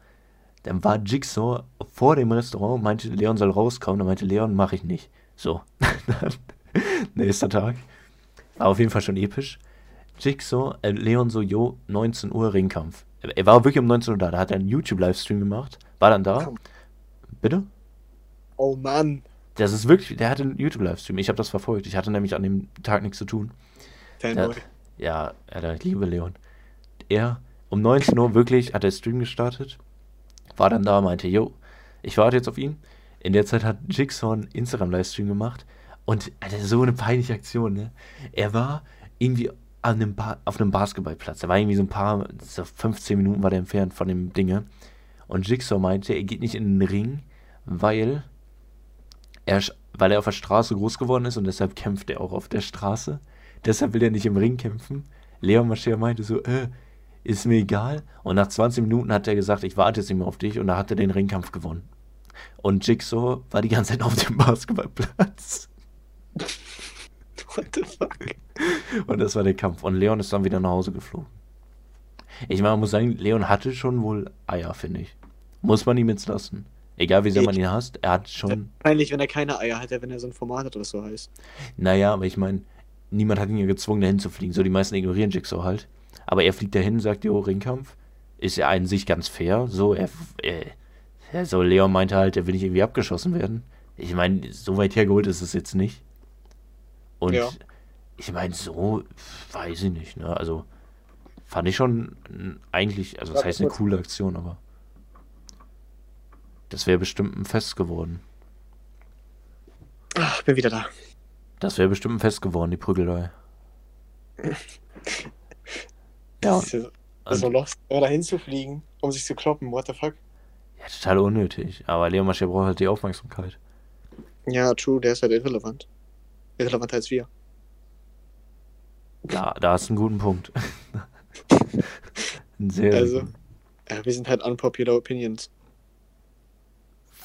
Dann war Jigsaw vor dem Restaurant, meinte Leon soll rauskommen. Dann meinte Leon, mach ich nicht. So. Nächster Tag. War auf jeden Fall schon episch. Jigsaw, äh, Leon so, jo, 19 Uhr Ringkampf. Er war wirklich um 19 Uhr da. Da hat er einen YouTube-Livestream gemacht. War dann da. Bitte? Oh Mann. Das ist wirklich, der hatte einen YouTube-Livestream. Ich habe das verfolgt. Ich hatte nämlich an dem Tag nichts zu tun. Fanboy. Ja, Alter, ich liebe Leon. Er, um 19 Uhr wirklich, hat der Stream gestartet. War dann da, meinte, yo, ich warte jetzt auf ihn. In der Zeit hat Jigsaw einen Instagram-Livestream gemacht. Und, Alter, so eine peinliche Aktion, ne? Er war irgendwie an einem auf einem Basketballplatz. Er war irgendwie so ein paar, so 15 Minuten war der entfernt von dem Dinge. Und Jigsaw meinte, er geht nicht in den Ring, weil er, weil er auf der Straße groß geworden ist und deshalb kämpft er auch auf der Straße. Deshalb will er nicht im Ring kämpfen. Leon Mascher meinte so, äh, ist mir egal. Und nach 20 Minuten hat er gesagt, ich warte jetzt nicht mehr auf dich. Und da hat er den Ringkampf gewonnen. Und Jigsaw war die ganze Zeit auf dem Basketballplatz. What the fuck? Und das war der Kampf. Und Leon ist dann wieder nach Hause geflogen. Ich meine, man muss sagen, Leon hatte schon wohl Eier, finde ich. Muss man ihm jetzt lassen. Egal wie sehr man ihn hasst, er hat schon. Peinlich, wenn er keine Eier hat, wenn er so ein Format hat, was so heißt. Naja, aber ich meine, niemand hat ihn ja gezwungen, dahin zu fliegen. So, die meisten ignorieren Jigsaw halt. Aber er fliegt dahin, sagt, jo, Ringkampf. Ist ja an sich ganz fair. So, er, er, so, Leon meinte halt, er will nicht irgendwie abgeschossen werden. Ich meine, so weit hergeholt ist es jetzt nicht. Und Ja. ich meine, so, weiß ich nicht, ne? Also, fand ich schon eigentlich, also das heißt eine coole Aktion, aber das wäre bestimmt ein Fest geworden. Ach, bin wieder da. Das wäre bestimmt ein Fest geworden, die Prügelei. Ja, Das ist ja so lost, aber da hinzufliegen, um sich zu kloppen, what the fuck? ja, total unnötig. Aber Leon Mascher braucht halt die Aufmerksamkeit. Ja, true, der ist halt irrelevant. Irrelevanter als wir. Da, da hast du einen guten Punkt. Ein sehr Also, ja, wir sind halt unpopular opinions.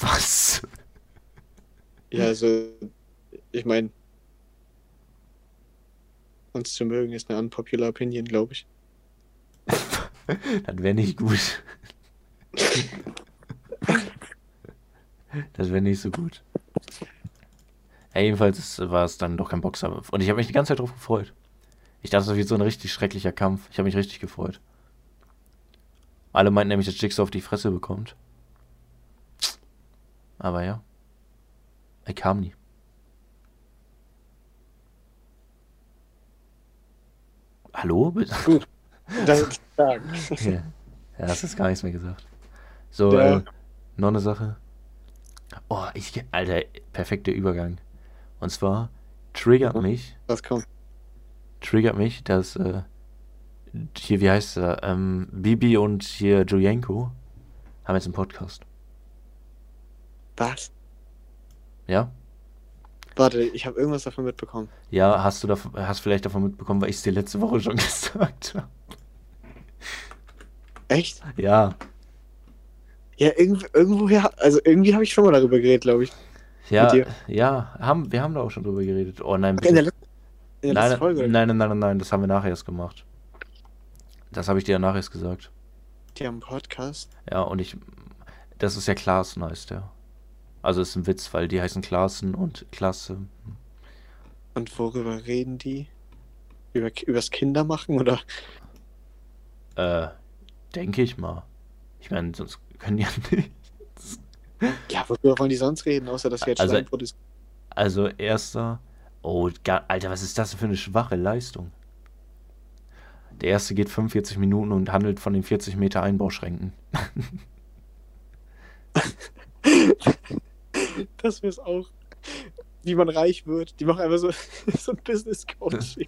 Was? Ja, also, ich meine, uns zu mögen ist eine unpopular opinion, glaube ich. Das wäre nicht gut. Das wäre nicht so gut. Ja, jedenfalls war es dann doch kein Boxer. Und ich habe mich die ganze Zeit drauf gefreut. Ich dachte, das wird so ein richtig schrecklicher Kampf. Ich habe mich richtig gefreut. Alle meinten nämlich, dass Jigsaw auf die Fresse bekommt. Aber ja. Er kam nie. Hallo? Gut. Das ist stark. Ja, ja hast jetzt gar nichts mehr gesagt. So, Ja. äh, noch eine Sache. Oh, ich, Alter, perfekter Übergang. Und zwar triggert Mhm. mich, Was kommt? triggert mich, dass, äh, hier, wie heißt er, ähm, Bibi und hier Julienko haben jetzt einen Podcast. Was? Ja? Warte, ich habe irgendwas davon mitbekommen. Ja, hast du davon, hast vielleicht davon mitbekommen, weil ich es dir letzte Woche schon gesagt habe. Echt? Ja, Ja, irgendwo, irgendwoher, also irgendwie habe ich schon mal darüber geredet, glaube ich. ja, ja, haben, wir haben da auch schon drüber geredet. Oh nein, Ach, in der, bitte. letzten, in der Nein, Folge. nein, nein, nein, nein, nein, das haben wir nachher erst gemacht. Das habe ich dir ja nachher erst gesagt. Die haben einen Podcast. Ja, und ich. Das ist ja Klaassen, heißt der. Also ist ein Witz, weil die heißen Klaassen und Klasse. Und worüber reden die? Über, übers Kindermachen oder? Äh, denke ich mal. Ich meine, sonst können die ja nicht. Ja, worüber wollen die sonst reden, außer dass sie jetzt Also- produzieren? Also, erster. Oh, Alter, was ist das für eine schwache Leistung? Der erste geht 45 Minuten und handelt von den 40 Meter Einbauschränken. Das wäre auch, wie man reich wird. Die machen einfach so, so ein Business-Coaching.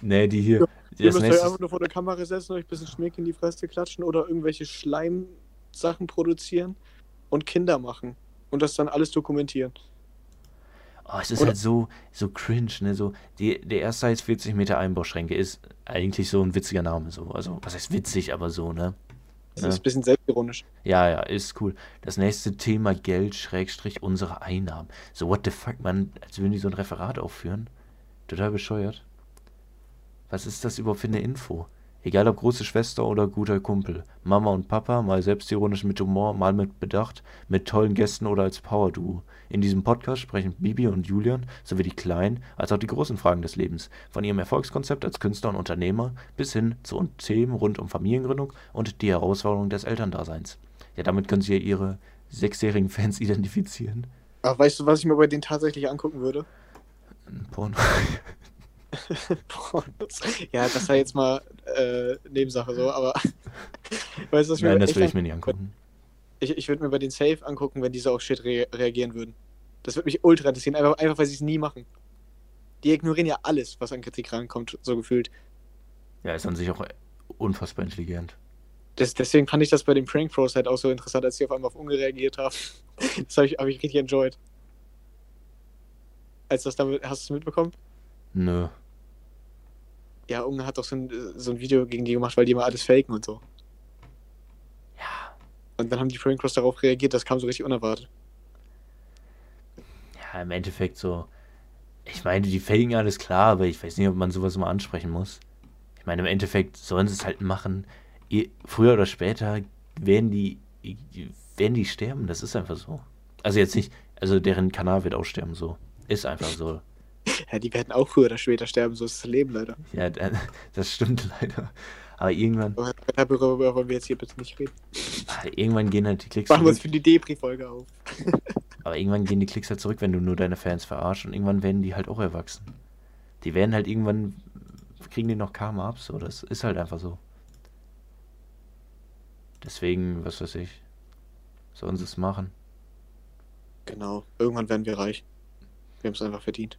Nee, die hier. Ihr müsst euch nächste, einfach nur vor der Kamera setzen, euch ein bisschen Schmick in die Fresse klatschen oder irgendwelche Schleimsachen produzieren und Kinder machen. und das dann alles dokumentieren. Oh, es ist Oder- halt so, so cringe, ne? So, die, der erste heißt 40 Meter Einbauschränke ist eigentlich so ein witziger Name, so. Also, was heißt witzig, aber so, ne? Das Ja. ist ein bisschen selbstironisch. Ja, ja, ist cool. Das nächste Thema Geld, Schrägstrich, unsere Einnahmen. So, what the fuck, man, als würden die so ein Referat aufführen. Total bescheuert. Was ist das überhaupt für eine Info? Egal ob große Schwester oder guter Kumpel. Mama und Papa, mal selbstironisch mit Humor, mal mit Bedacht, mit tollen Gästen oder als Power-Duo. In diesem Podcast sprechen Bibi und Julian sowie die kleinen als auch die großen Fragen des Lebens. Von ihrem Erfolgskonzept als Künstler und Unternehmer bis hin zu Themen rund um Familiengründung und die Herausforderungen des Elterndaseins. Ja, damit können sie ja ihre sechsjährigen Fans identifizieren. Aber weißt du, was ich mir bei denen tatsächlich angucken würde? Ein Porno. Pornos. ja, das war jetzt mal äh, Nebensache so, aber weißt du, was Nein, das will ich mir nicht angucken. Ich, ich würde mir bei den Safe angucken, wenn diese auf Shit re reagieren würden. Das würde mich ultra interessieren, einfach, einfach weil sie es nie machen. Die ignorieren ja alles, was an Kritik rankommt, so gefühlt. Ja, ist an sich auch unfassbar intelligent. Das, deswegen fand ich das bei den Prank Pros halt auch so interessant, als sie auf einmal auf Unge reagiert haben. Das habe ich, hab ich richtig enjoyed. Als das damit, hast du es mitbekommen? Nö. Ja, Unge hat doch so ein, so ein Video gegen die gemacht, weil die immer alles faken und so. Ja. Und dann haben die Prank Pros darauf reagiert, das kam so richtig unerwartet. Ja, im Endeffekt so. Ich meine, die faken alles klar, aber ich weiß nicht, ob man sowas mal ansprechen muss. Ich meine, im Endeffekt sollen sie es halt machen. Früher oder später werden die, werden die sterben. Das ist einfach so. Also jetzt nicht, also deren Kanal wird aussterben, so. Ist einfach so. Ja, die werden auch früher oder später sterben, so ist das Leben leider. Ja, da- das stimmt leider. Aber irgendwann, Aber darüber wollen wir jetzt hier bitte nicht reden. irgendwann gehen halt die Klicks Machen wir uns für die Depri-Folge auf. Aber irgendwann gehen die Klicks halt zurück, wenn du nur deine Fans verarschst und irgendwann werden die halt auch erwachsen. Die werden halt irgendwann, kriegen die noch Karma ab, so, das ist halt einfach so. Deswegen, was weiß ich, sollen sie es machen. Genau, irgendwann werden wir reich. Wir haben es einfach verdient.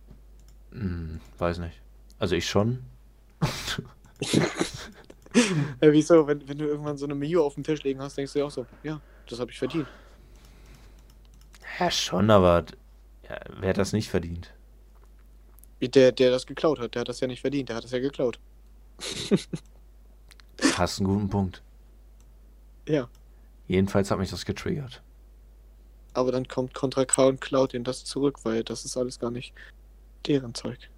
Hm, weiß nicht. Also ich schon. Äh, wieso, wenn, wenn du irgendwann so eine Mio auf dem Tisch liegen hast, denkst du dir auch so, ja, das habe ich verdient. Ja, schon, aber ja, wer hat das nicht verdient? Der, der das geklaut hat, der hat das ja nicht verdient, der hat das ja geklaut. Hast einen guten Punkt. Ja. Jedenfalls hat mich das getriggert. Aber dann kommt Contra K und klaut ihnen das zurück, weil das ist alles gar nicht deren Zeug.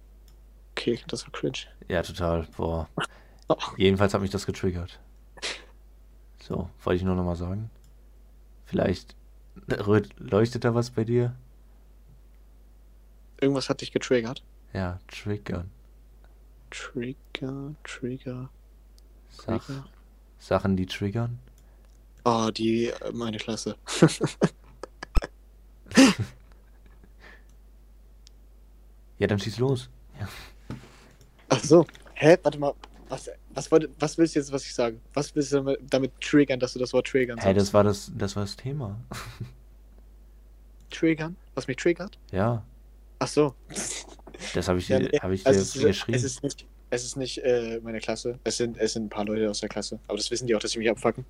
Okay, das war cringe. Ja, total. Boah. Oh. Jedenfalls hat mich das getriggert. So, wollte ich nur noch mal sagen. Vielleicht leuchtet da was bei dir? Irgendwas hat dich getriggert. Ja, triggern. Trigger, Trigger, Sach Trigger. Sachen, die triggern? Oh, die, äh, meine Klasse. Ja, dann schieß los. Ach so. Hä? Warte mal. Was, was, was willst du jetzt, was ich sage? Was willst du damit, damit triggern, dass du das Wort triggern Hä, das sagst? war das, das war das Thema. Triggern? Was mich triggert? Ja, Ach so. das habe ich Ja, dir, nee, hab ich Also dir es, ist, geschrieben. es ist nicht, es ist nicht äh, meine Klasse. Es sind, es sind ein paar Leute aus der Klasse. Aber das wissen die auch, dass sie mich abfacken.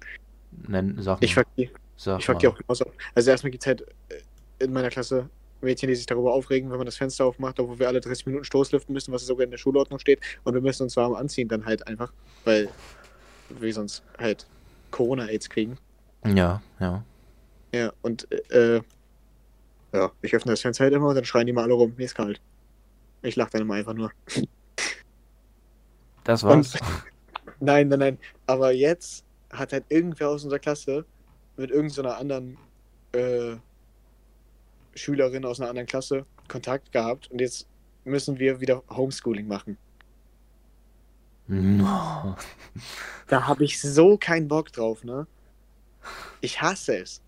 Nenn, sag mal. Ich fuck die. sag Ich fuck mal. die auch genauso. Also erstmal gibt es halt äh, in meiner Klasse Mädchen, die sich darüber aufregen, wenn man das Fenster aufmacht, obwohl wir alle 30 Minuten Stoßlüften müssen, was sogar in der Schulordnung steht. Und wir müssen uns warm anziehen dann halt einfach, weil wir sonst halt Corona-Aids kriegen. Ja, ja. Ja, und äh, ja, ich öffne das Fenster halt immer und dann schreien die mal alle rum, mir ist kalt. Ich lach dann immer einfach nur. Das war's. Nein, nein, nein. Aber jetzt hat halt irgendwer aus unserer Klasse mit irgendeiner anderen äh, Schülerin aus einer anderen Klasse Kontakt gehabt und jetzt müssen wir wieder Homeschooling machen. No. Da habe ich so keinen Bock drauf, ne? Ich hasse es.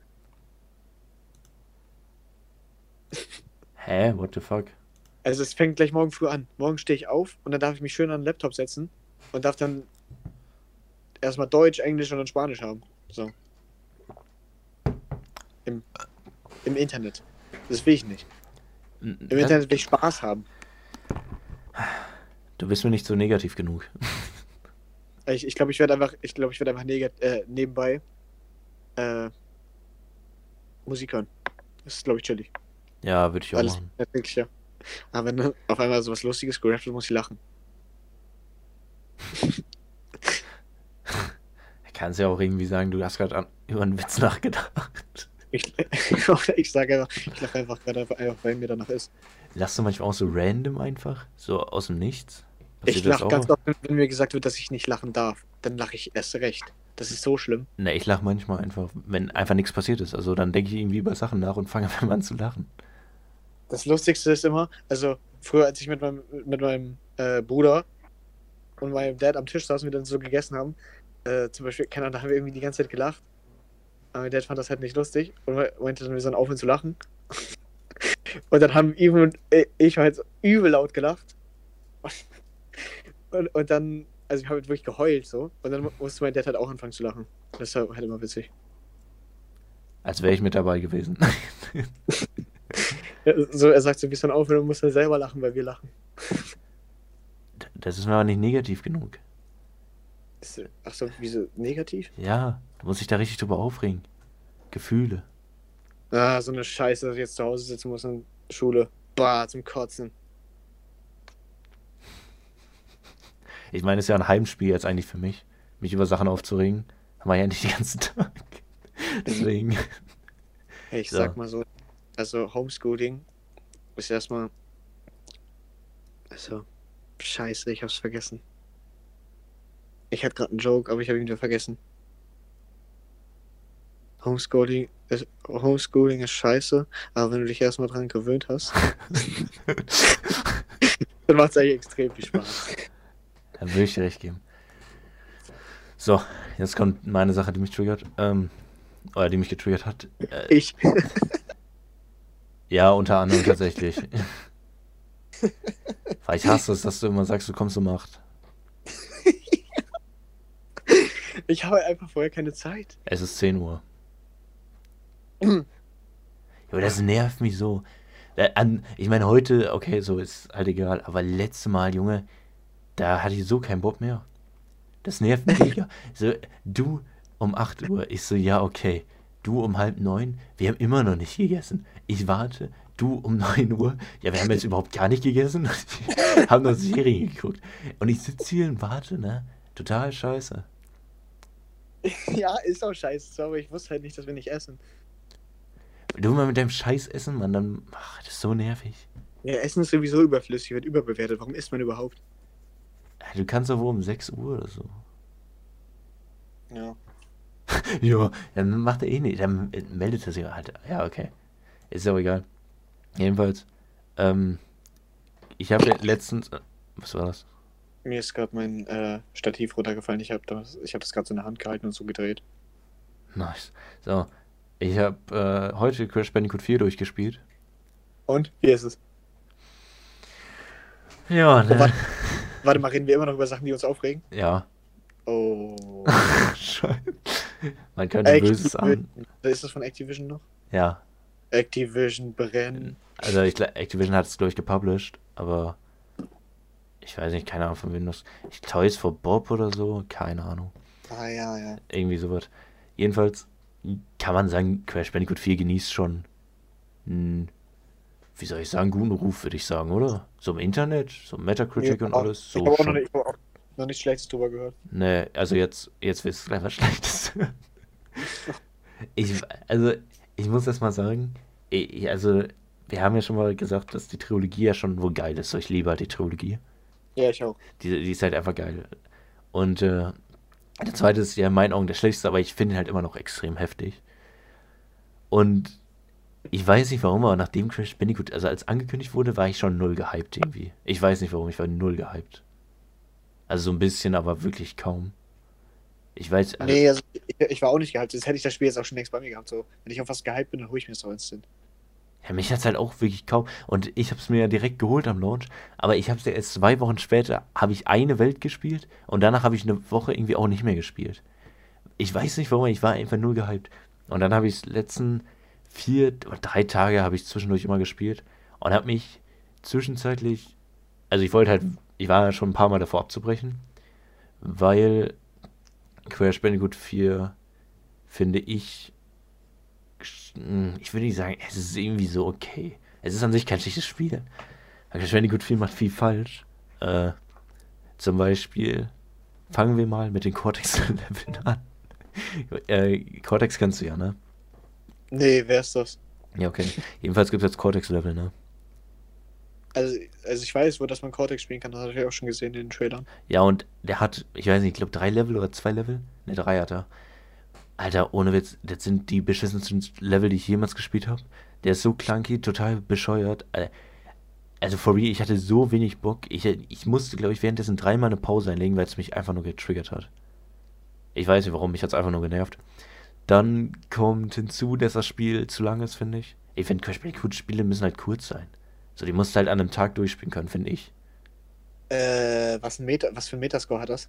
Hä, what the fuck? Also es fängt gleich morgen früh an. Morgen stehe ich auf und dann darf ich mich schön an den Laptop setzen und darf dann erstmal Deutsch, Englisch und dann Spanisch haben. So. Im, Im Internet. Das will ich nicht. Im das- Internet will ich Spaß haben. Du bist mir nicht so negativ genug. Ich, ich glaube, ich werde einfach, ich glaube, ich werde einfach äh, nebenbei äh, Musik hören. Das ist, glaube ich, chillig. Ja, würde ich auch Alles machen. erträglicher. Aber wenn dann auf einmal sowas Lustiges gerappt wird, muss ich lachen. Kannst ja auch irgendwie sagen, du hast gerade über einen Witz nachgedacht. Ich, ich sage einfach, ich lache einfach gerade einfach, weil mir danach ist. Lachst du manchmal auch so random einfach? So aus dem Nichts? Ich das lache ganz oft, wenn- mir gesagt wird, dass ich nicht lachen darf. Dann lache ich erst recht. Das ist so schlimm. Ne, ich lache manchmal einfach, wenn einfach nichts passiert ist. Also dann denke ich irgendwie über Sachen nach und fange einfach an zu lachen. Das Lustigste ist immer, also früher, als ich mit meinem, mit meinem äh, Bruder und meinem Dad am Tisch saßen, wir dann so gegessen haben, äh, zum Beispiel, keine Ahnung, da haben wir irgendwie die ganze Zeit gelacht. Aber mein Dad fand das halt nicht lustig und me- meinte dann, wir sollen aufhören zu lachen. Und dann haben Ivan und äh, ich halt so übel laut gelacht. Und, und dann, also ich habe halt wirklich geheult so. Und dann musste mein Dad halt auch anfangen zu lachen. Das war halt immer witzig. Als wäre ich mit dabei gewesen. Ja, So, er sagt so, wir sollen aufhören und muss dann selber lachen, weil wir lachen. Das ist mir aber nicht negativ genug. Ach so, wieso negativ? Ja, du musst dich da richtig drüber aufregen. Gefühle. Ah, so eine Scheiße, dass ich jetzt zu Hause sitzen muss in Schule. Bah, zum Kotzen. Ich meine, es ist ja ein Heimspiel jetzt eigentlich für mich, mich über Sachen aufzuregen. Haben wir ja nicht den ganzen Tag. Deswegen. Hey, ich So. sag mal so, also Homeschooling ist erstmal. Also, scheiße, ich hab's vergessen. Ich hatte gerade einen Joke, aber ich habe ihn wieder vergessen. Homeschooling ist, Homeschooling ist scheiße, aber wenn du dich erstmal dran gewöhnt hast, dann macht's eigentlich extrem viel Spaß. Dann würde ich dir recht geben. So, jetzt kommt meine Sache, die mich triggert. Ähm, oder die mich getriggert hat. Äh, Ich. ja, unter anderem tatsächlich. Weil ich hasse es, dass du immer sagst, du kommst um 8. Ich habe einfach vorher keine Zeit. Es ist 10 Uhr. Ja, aber das nervt mich so. Äh, Ich meine, heute, okay, so ist halt egal, aber letzte Mal, Junge, da hatte ich so keinen Bock mehr. Das nervt mich. So, du um 8 Uhr, ich so, ja, okay. Du um halb neun, wir haben immer noch nicht gegessen. Ich warte, du um 9 Uhr, ja, wir haben jetzt überhaupt gar nicht gegessen. haben noch Serien geguckt. Und ich sitze hier und warte, ne? Total scheiße. Ja, ist auch scheiße, aber ich wusste halt nicht, dass wir nicht essen. Du mal mit deinem Scheiß essen, Mann, dann, ach, das ist so nervig. Ja, Essen ist sowieso überflüssig, wird überbewertet. Warum isst man überhaupt? Du kannst doch wohl um 6 Uhr oder so. Ja. Ja, dann macht er eh nicht. Dann meldet er sich halt. Ja, okay. Ist ja auch egal. Jedenfalls, ähm, ich habe letztens. äh, Was war das? Mir ist gerade mein äh, Stativ runtergefallen. Ich habe das, ich hab das gerade so in der Hand gehalten und so gedreht. Nice. So, ich habe äh, heute Crash Bandicoot 4 durchgespielt. Und? Wie ist es? Ja, Oh, ne? warte, warte mal, reden wir immer noch über Sachen, die uns aufregen? Ja. Oh. Scheiße. Man könnte Böses an. Ist das von Activision noch? Ja. Activision brennen. Also, ich, Activision hat es, glaube ich, gepublished, aber. Ich weiß nicht, keine Ahnung von das. Ich Toys for Bob oder so, keine Ahnung. Ah, ja, ja. Irgendwie sowas. Jedenfalls kann man sagen, Crash Bandicoot 4 genießt schon einen, wie soll ich sagen, guten Ruf, würde ich sagen, oder? So im Internet, so Metacritic und Ja, alles. Ich So habe auch, noch schon. nicht- ich hab auch noch nichts Schlechtes drüber gehört. Nee, also jetzt, jetzt willst du gleich was Schlechtes. Ich, also, ich muss das mal sagen, ich, also, wir haben ja schon mal gesagt, dass die Trilogie ja schon wohl geil ist. So, ich liebe halt die Trilogie. Ja, ich auch. Die, die ist halt einfach geil. Und äh, der zweite ist ja in meinen Augen der schlechteste, aber ich finde ihn halt immer noch extrem heftig. Und ich weiß nicht warum, aber nachdem Crash Bandicoot, also als angekündigt wurde, war ich schon null gehypt irgendwie. Ich weiß nicht warum, ich war null gehypt. Also so ein bisschen, aber wirklich kaum. Ich weiß, also, Nee, also ich, ich war auch nicht gehypt. Jetzt hätte ich das Spiel jetzt auch schon längst bei mir gehabt. So. Wenn ich auf was gehypt bin, dann hole ich mir das doch instant. Ja, mich hat's halt auch wirklich kaum. Und ich habe es mir ja direkt geholt am Launch, aber ich habe es ja erst zwei Wochen später, habe ich eine Welt gespielt und danach habe ich eine Woche irgendwie auch nicht mehr gespielt. Ich weiß nicht warum, ich war einfach null gehypt. Und dann habe ich es letzten vier oder drei Tage habe ich zwischendurch immer gespielt und habe mich zwischenzeitlich, also ich wollte halt, ich war schon ein paar Mal davor abzubrechen, weil Crash Bandicoot 4, finde ich, ich würde nicht sagen, es ist irgendwie so okay. Es ist an sich kein schlechtes Spiel. Crash Bandicoot 4 macht viel falsch. Äh, zum Beispiel, fangen wir mal mit den Cortex-Leveln an. äh, Cortex kennst du ja, ne? Nee, wer ist das? Ja, okay. Jedenfalls gibt es jetzt Cortex-Level, ne? Also, also ich weiß, wo dass man Cortex spielen kann, das habe ich auch schon gesehen in den Trailern. Ja, und der hat, ich weiß nicht, ich glaube drei Level oder zwei Level? Ne, drei hat er. Alter, ohne Witz, das sind die beschissensten Level, die ich jemals gespielt habe. Der ist so clunky, total bescheuert. Also, for real, ich hatte so wenig Bock. Ich, ich musste, glaube ich, währenddessen dreimal eine Pause einlegen, weil es mich einfach nur getriggert hat. Ich weiß nicht warum, mich hat es einfach nur genervt. Dann kommt hinzu, dass das Spiel zu lang ist, finde ich. Ich finde, Crash Bandicoot-Spiele müssen halt kurz sein. So, die musst du halt an einem Tag durchspielen können, finde ich. Äh, was, ein Meta, was für ein Metascore hat das?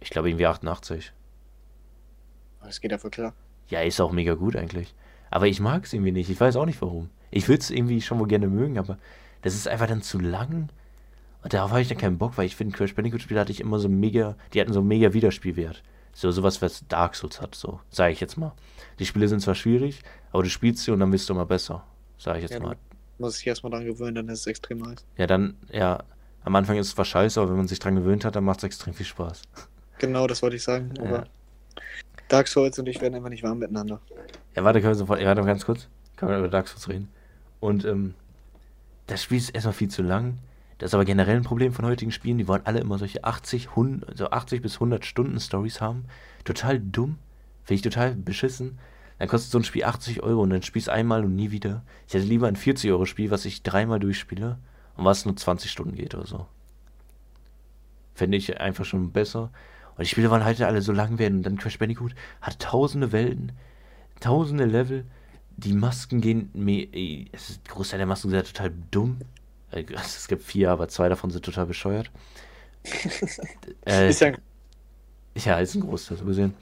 Ich glaube irgendwie 88. Das geht ja voll klar. Ja, ist auch mega gut eigentlich. Aber ich mag es irgendwie nicht. Ich weiß auch nicht warum. Ich würde es irgendwie schon wohl gerne mögen, aber das ist einfach dann zu lang. Und darauf habe ich dann keinen Bock, weil ich finde, Crash Bandicoot-Spiele hatte ich immer so mega, die hatten so mega Wiederspielwert. So sowas, was Dark Souls hat, so, sage ich jetzt mal. Die Spiele sind zwar schwierig, aber du spielst sie und dann bist du immer besser, sage ich jetzt Ja, mal. Muss ich erstmal dran gewöhnen, dann ist es extrem nice. Ja, dann, ja, am Anfang ist es zwar scheiße, aber wenn man sich dran gewöhnt hat, dann macht es extrem viel Spaß. Genau, das wollte ich sagen. Ja. Dark Souls und ich werden einfach nicht warm miteinander. Ja, warte, können wir sofort, ja, warte mal ganz kurz. Können wir über Dark Souls reden. Und, ähm, das Spiel ist erstmal viel zu lang. Das ist aber generell ein Problem von heutigen Spielen. Die wollen alle immer solche 80, 100, so 80 bis 100 Stunden Stories haben. Total dumm. Finde ich total beschissen. Dann kostet so ein Spiel 80 Euro und dann spielst du einmal und nie wieder. Ich hätte lieber ein 40 Euro Spiel, was ich dreimal durchspiele und was nur 20 Stunden geht oder so. Finde ich einfach schon besser. Und die Spiele waren halt alle so lang werden. Und dann Crash Bandicoot hat tausende Welten, tausende Level. Die Masken gehen mir. Es ist, der Großteil der Masken sind ja total dumm. Äh, Es gibt vier, aber zwei davon sind total bescheuert. äh, Ist ja ja, ist ein Großteil so gesehen.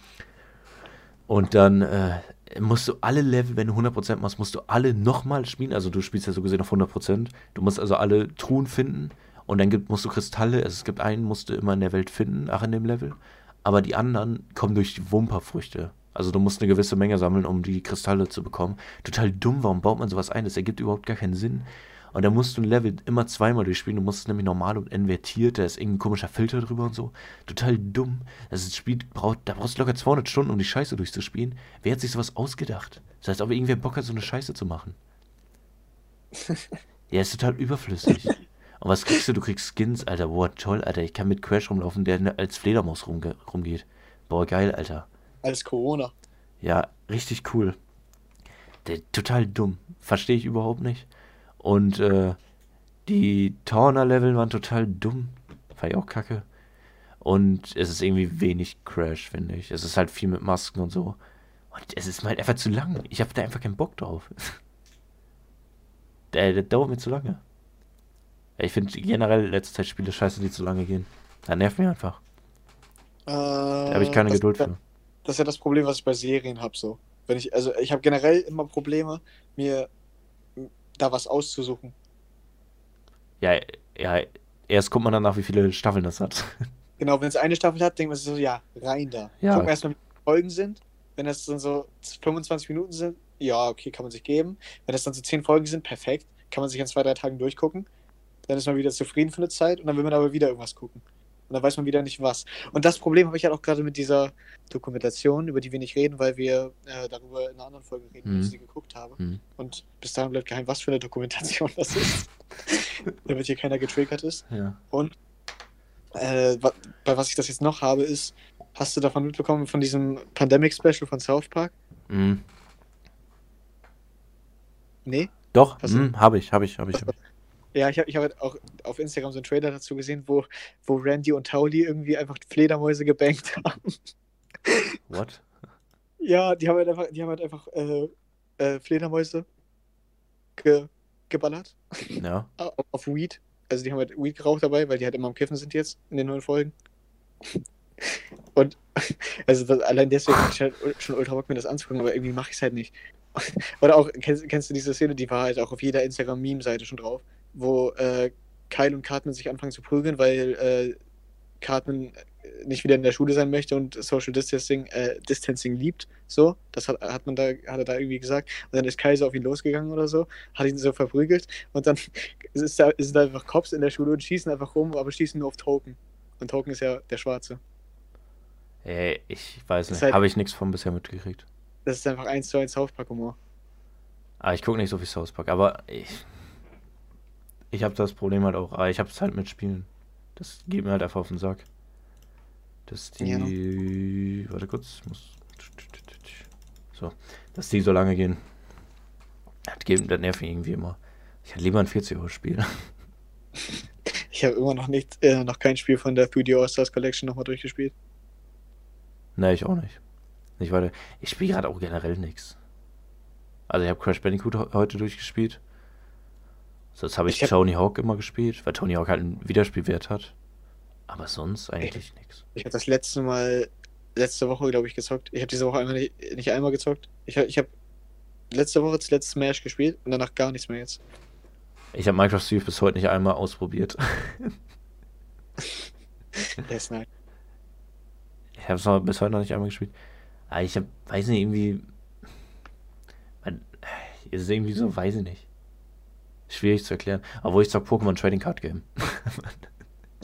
Und dann äh, musst du alle Level, wenn du 100% machst, musst du alle nochmal spielen. Also du spielst ja so gesehen auf 100%. Du musst also alle Truhen finden. Und dann gibt, musst du Kristalle, also es gibt einen, musst du immer in der Welt finden, ach in dem Level. Aber die anderen kommen durch die Wumperfrüchte. Also du musst eine gewisse Menge sammeln, um die Kristalle zu bekommen. Total dumm, warum baut man sowas ein? Das ergibt überhaupt gar keinen Sinn. Und dann musst du ein Level immer zweimal durchspielen. Du musst es nämlich normal und invertiert. Da ist irgendein komischer Filter drüber und so. Total dumm. Das ist Spiel, braucht, da brauchst du locker 200 Stunden, um die Scheiße durchzuspielen. Wer hat sich sowas ausgedacht? Das heißt, ob irgendwer Bock hat, so eine Scheiße zu machen. ja, ist total überflüssig. Und was kriegst du? Du kriegst Skins, Alter. Boah, toll, Alter. Ich kann mit Crash rumlaufen, der als Fledermaus rumge rumgeht. Boah, geil, Alter. als Corona. Ja, richtig cool. Der, total dumm. Verstehe ich überhaupt nicht. Und äh, die Tawner-Level waren total dumm. Fand ich auch kacke. Und es ist irgendwie wenig Crash, finde ich. Es ist halt viel mit Masken und so. Und es ist halt einfach zu lang. Ich habe da einfach keinen Bock drauf. der, der dauert mir zu lange. Ja, Ich finde generell letzte Zeit Spiele scheiße, die zu lange gehen. Da nervt mir einfach. Da habe ich keine das, Geduld für. Das ist ja das Problem, was ich bei Serien habe. So. Wenn ich, also ich habe generell immer Probleme, mir da was auszusuchen. Ja, ja, erst guckt man danach, wie viele Staffeln das hat. Genau, wenn es eine Staffel hat, denkt man sich so, ja, rein da. Ja. Gucken erstmal, wie viele Folgen sind. Wenn das dann so 25 Minuten sind, ja, okay, kann man sich geben. Wenn das dann so 10 Folgen sind, perfekt. Kann man sich in zwei, drei Tagen durchgucken. Dann ist man wieder zufrieden für eine Zeit und dann will man aber wieder irgendwas gucken. Und dann weiß man wieder nicht was. Und das Problem habe ich halt auch gerade mit dieser Dokumentation, über die wir nicht reden, weil wir äh, darüber in einer anderen Folge reden, Mhm. ich sie geguckt habe. Hm. Und bis dahin bleibt geheim, was für eine Dokumentation das ist. Damit hier keiner getriggert ist. Ja. Und äh, bei was ich das jetzt noch habe, ist, hast du davon mitbekommen, von diesem Pandemic-Special von South Park? Hm. Nee? Doch, hm, habe ich, habe ich, habe ich. Hab ich. Ja, ich habe ich hab halt auch auf Instagram so einen Trailer dazu gesehen, wo, wo Randy und Tauli irgendwie einfach Fledermäuse gebankt haben. What? Ja, die haben halt einfach, die haben halt einfach äh, äh, Fledermäuse ge geballert Ja. auf, Weed. Also die haben halt Weed geraucht dabei, weil die halt immer am Kiffen sind jetzt in den neuen Folgen. Und also das, allein deswegen hab ich halt schon ultra Bock, mir das anzugucken, aber irgendwie mache ich es halt nicht. Oder auch, kennst, kennst du diese Szene, die war halt auch auf jeder Instagram-Meme-Seite schon drauf, wo äh, Kyle und Cartman sich anfangen zu prügeln, weil äh, Cartman nicht wieder in der Schule sein möchte und Social Distancing, äh, Distancing liebt. So, das hat, hat man da, hat er da irgendwie gesagt. Und dann ist Kaiser auf ihn losgegangen oder so, hat ihn so verprügelt und dann ist da, sind da einfach Cops in der Schule und schießen einfach rum, aber schießen nur auf Token. Und Token ist ja der Schwarze. Ey, ich weiß nicht. halt- Habe ich nichts von bisher mitgekriegt. Das ist einfach eins zu eins South Park Humor. Ah, ich gucke nicht so viel South Park, aber ich. Ich habe das Problem halt auch. ah, Ich habe es halt mit Spielen. Das geht mir halt einfach auf den Sack. Dass die. Warte kurz. Ich muss. So. Dass die so lange gehen. Das, geht, das nervt mich irgendwie immer. Ich hätte lieber ein 40-Euro-Spiel. Ich habe immer noch nicht, äh, noch kein Spiel von der 3D All-Stars Collection nochmal durchgespielt. Nee, ich auch nicht. Nicht weiter. Ich spiele gerade auch generell nichts. Also ich habe Crash Bandicoot he- heute durchgespielt. Sonst habe ich, Ich hab- Tony Hawk immer gespielt, weil Tony Hawk halt einen Wiederspielwert hat. Aber sonst eigentlich nichts. Ich habe das letzte Mal, letzte Woche, glaube ich, gezockt. Ich habe diese Woche einmal nicht, nicht einmal gezockt. Ich, hab- ich habe letzte Woche zuletzt Smash gespielt und danach gar nichts mehr jetzt. Ich habe Minecraft Steve bis heute nicht einmal ausprobiert. Der ist nice. Ich habe es bis heute noch nicht einmal gespielt. Aber ich habe, weiß nicht, irgendwie. Man, es ist irgendwie so, weiß ich nicht. Schwierig zu erklären. Obwohl ich sag Pokémon Trading Card Game.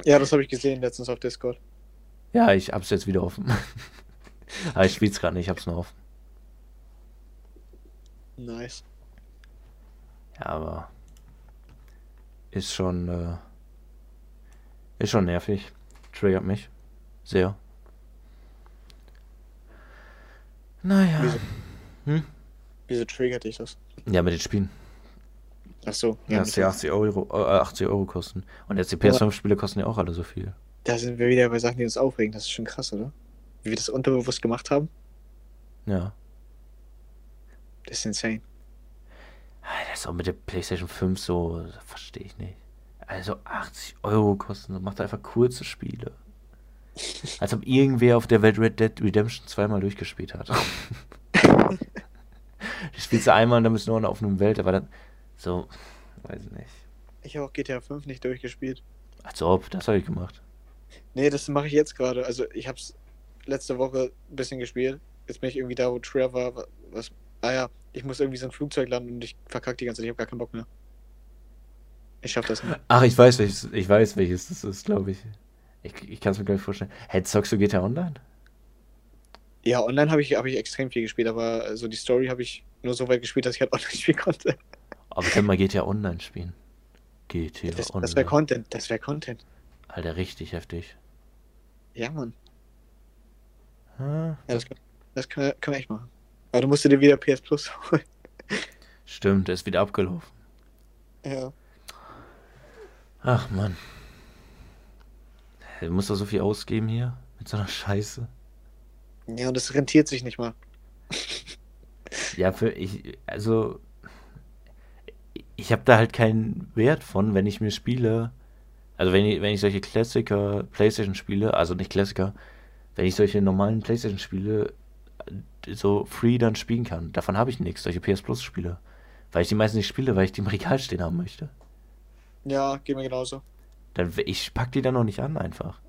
Ja, das habe ich gesehen letztens auf Discord. ja, ich hab's jetzt wieder offen. Aber ich spiel's gerade nicht, ich hab's nur offen. Nice. Ja, aber ist schon äh, ist schon nervig. Triggert mich sehr. Naja. Wieso? Hm? Wieso triggert dich das? Ja, mit den Spielen. Ach so. Ja, dass die dem- 80 Euro, äh, 80 Euro kosten. Und jetzt die PS5-Spiele kosten ja auch alle so viel. Da sind wir wieder bei Sachen, die uns aufregen. Das ist schon krass, oder? Wie wir das unterbewusst gemacht haben. Ja. Das ist insane. Ah, Das ist auch mit der PlayStation 5 so, verstehe ich nicht. Also 80 Euro kosten, macht einfach kurze Spiele. Als ob irgendwer auf der Welt Red Dead Redemption zweimal durchgespielt hat. Die spielst du einmal und dann bist du nur in einer offenen Welt, aber dann so, weiß ich nicht. Ich habe auch GTA 5 nicht durchgespielt. Als ob, das habe ich gemacht. Nee, das mache ich jetzt gerade. Also ich habe es letzte Woche ein bisschen gespielt. Jetzt bin ich irgendwie da, wo Trevor war. Was, ah ja, ich muss irgendwie so ein Flugzeug landen und ich verkacke die ganze Zeit. Ich habe gar keinen Bock mehr. Ich schaff das nicht. Ach, ich weiß welches, ich weiß welches das ist, glaube ich. Ich, ich kann es mir gar nicht vorstellen. Hey, zockst du GTA Online? Ja, online habe ich, hab ich extrem viel gespielt, aber so die Story habe ich nur so weit gespielt, dass ich halt online spielen konnte. Aber wir können mal GTA Online spielen. GTA Das, Online. das wäre Content. Das wäre Content. Alter, richtig heftig. Ja, Mann. Ja, das, kann- das können, wir, können wir echt machen. Aber du musst dir wieder PS Plus holen. Stimmt, der ist wieder abgelaufen. Ja. Ach Mann. Du musst doch so viel ausgeben hier mit so einer Scheiße. Ja, und das rentiert sich nicht mal. Ja, für ich, also ich habe da halt keinen Wert von, wenn ich mir Spiele, also wenn ich, wenn ich solche Klassiker PlayStation spiele, also nicht Klassiker, wenn ich solche normalen PlayStation Spiele äh, so free dann spielen kann. Davon habe ich nichts, solche PS Plus Spiele. Weil ich die meisten nicht spiele, weil ich die im Regal stehen haben möchte. Ja, geht mir genauso. Dann, ich pack die dann noch nicht an, einfach.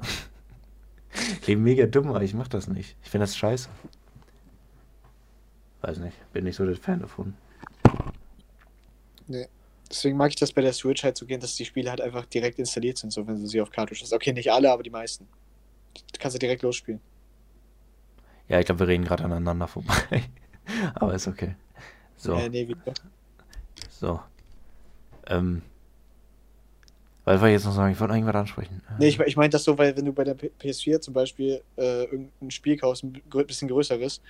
Klingt mega dumm, aber ich mach das nicht. Ich finde das scheiße. Weiß nicht, bin nicht so der Fan davon. Deswegen mag ich das bei der Switch halt so gehen, dass die Spiele halt einfach direkt installiert sind, so wenn du sie auf Cartridge hast. Okay, nicht alle, aber die meisten. Du kannst ja direkt losspielen. Ja, ich glaube, wir reden gerade aneinander vorbei. aber ist okay. So, Äh, nee, wieder. so. Ähm. Was wollte ich jetzt noch sagen? Ich wollte irgendwas ansprechen. Nee, ich, ich meine das so, weil wenn du bei der P- PS4 zum Beispiel äh, irgendein Spiel kaufst, ein bisschen größeres,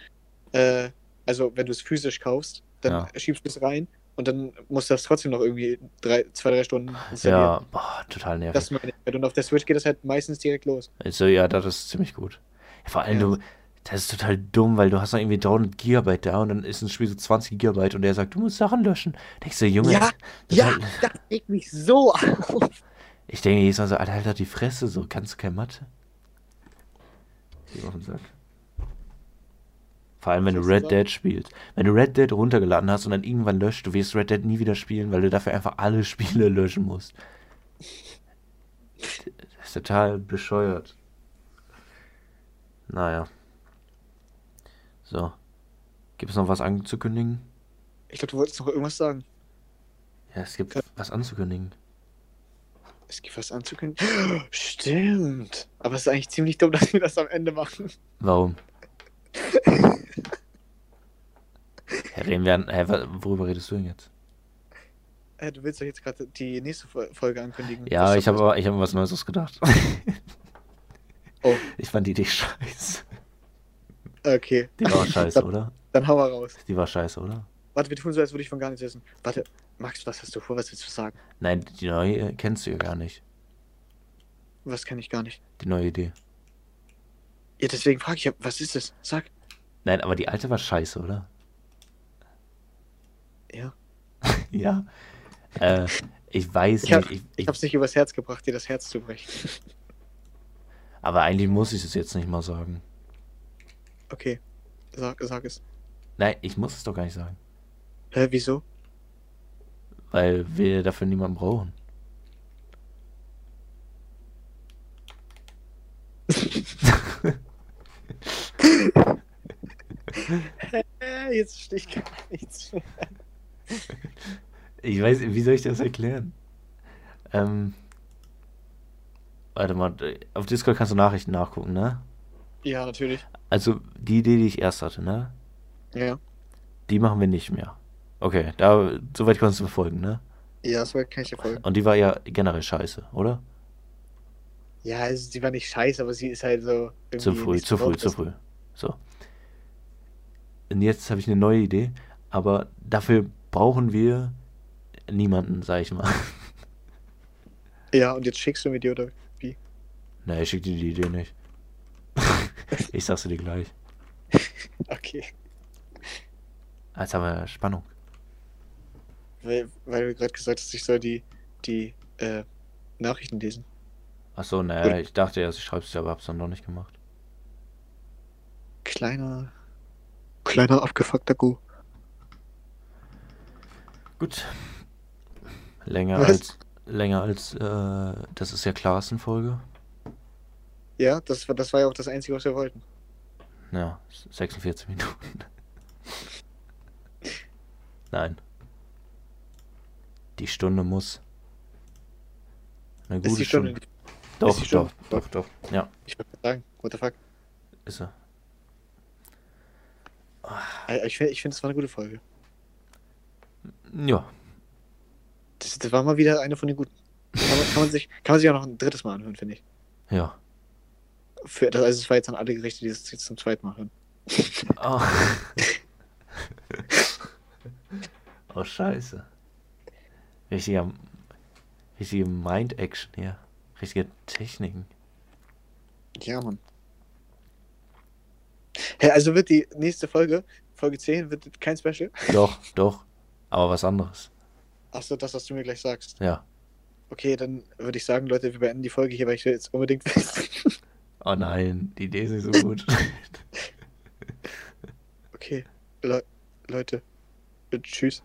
äh, also wenn du es physisch kaufst, dann Ja. schiebst du es rein und dann musst du das trotzdem noch irgendwie drei, zwei, drei Stunden. Ja, boah, total nervig. Das meine ich. Und auf der Switch geht das halt meistens direkt los. Also, ja, das ist ziemlich gut. Vor allem, Ja. du, das ist total dumm, weil du hast noch irgendwie 300 Gigabyte da und dann ist ein Spiel so 20 Gigabyte und der sagt, du musst Sachen löschen. Denkst du, Junge, Ja, das ja, halt- das regt mich so auf. ich denke jedes Mal so, Alter, halt die Fresse, so, kannst du kein Mathe? Geh auf den Sack. Vor allem, wenn du Red Dead spielst. Wenn du Red Dead runtergeladen hast und dann irgendwann löscht, du wirst Red Dead nie wieder spielen, weil du dafür einfach alle Spiele löschen musst. Das ist total bescheuert. Naja. So. Gibt es noch was anzukündigen? Ich glaube, du wolltest noch irgendwas sagen. Ja, es gibt was anzukündigen. Es gibt was anzukündigen. Stimmt. Aber es ist eigentlich ziemlich dumm, dass wir das am Ende machen. Warum? Reden wir an, hä, worüber redest du denn jetzt? Äh, du willst doch jetzt gerade die nächste Fol- Folge ankündigen. Ja, ich habe ich hab mir was Neues ausgedacht. Oh, Ich fand die Idee scheiße. okay. Die war scheiße, oder? Dann hau mal raus. Die war scheiße, oder? Warte, wir tun so, als würde ich von gar nichts wissen. Warte, Max, was hast du vor? Was willst du sagen? Nein, die neue kennst du ja gar nicht. Was kann ich gar nicht. Die neue Idee. Ja, deswegen frage ich, ja, was ist es? Sag. Nein, aber die alte war scheiße, oder? Ja. Ja. Äh, ich weiß Ich, hab, nicht. Ich, ich ich, hab's nicht übers Herz gebracht, dir das Herz zu brechen. aber eigentlich muss ich es jetzt nicht mal sagen. Okay, sag, sag es. Nein, ich muss es doch gar nicht sagen. Hä, wieso? Weil wir dafür niemanden brauchen. Äh, jetzt stehe ich gar nichts mehr. Ich weiß, wie soll ich das erklären? Ähm. Warte mal, auf Discord kannst du Nachrichten nachgucken, ne? Ja, natürlich. Also die Idee, die ich erst hatte, ne? Ja. Die machen wir nicht mehr. Okay, da soweit kannst du befolgen, ne? Ja, das war, kann ich dir folgen. Und die war ja generell scheiße, oder? Ja, also, sie war nicht scheiße, aber sie ist halt so. Zu früh, zu früh, zu früh. So. Und jetzt habe ich eine neue Idee, aber dafür brauchen wir niemanden, sag ich mal. Ja, und jetzt schickst du mir die oder wie? Nee, ich schick dir die Idee nicht. ich sag's dir gleich. Okay. Jetzt haben wir Spannung. Weil, weil du gerade gesagt hast, ich soll die, die äh, Nachrichten lesen. Achso, naja, ich dachte erst, ich schreib's dir, aber hab's dann noch nicht gemacht. Kleiner. Kleiner abgefuckter Gu. Gut. Länger Was? als länger als äh, das ist ja Klassen-Folge. Ja, das war, das war ja auch das Einzige, was wir wollten. Ja, 46 Minuten. Nein. Die Stunde muss. Eine Ist gute die Stunde. Stunde. Doch, ist die Stunde? doch, doch, doch. Ja, Ich würde sagen, what the fuck. ist er. Äh, Ich finde, ich find, das war eine gute Folge. Ja, Das, das war mal wieder eine von den guten. Kann man, kann, man sich, kann man sich auch noch ein drittes Mal anhören, finde ich. ja. Für, das, also es war jetzt an alle gerichtet, die es jetzt zum zweiten Mal hören. Oh. oh, scheiße. Richtiger, richtige Mind-Action hier. Richtige Techniken. Ja, Mann. Hä, also wird die nächste Folge, Folge 10, wird kein Special? Doch, doch. Aber was anderes. Achso, das, was du mir gleich sagst. Ja. Okay, dann würde ich sagen, Leute, wir beenden die Folge hier, weil ich will jetzt unbedingt. Oh nein, die Idee ist nicht so gut. Okay, Le Leute, tschüss.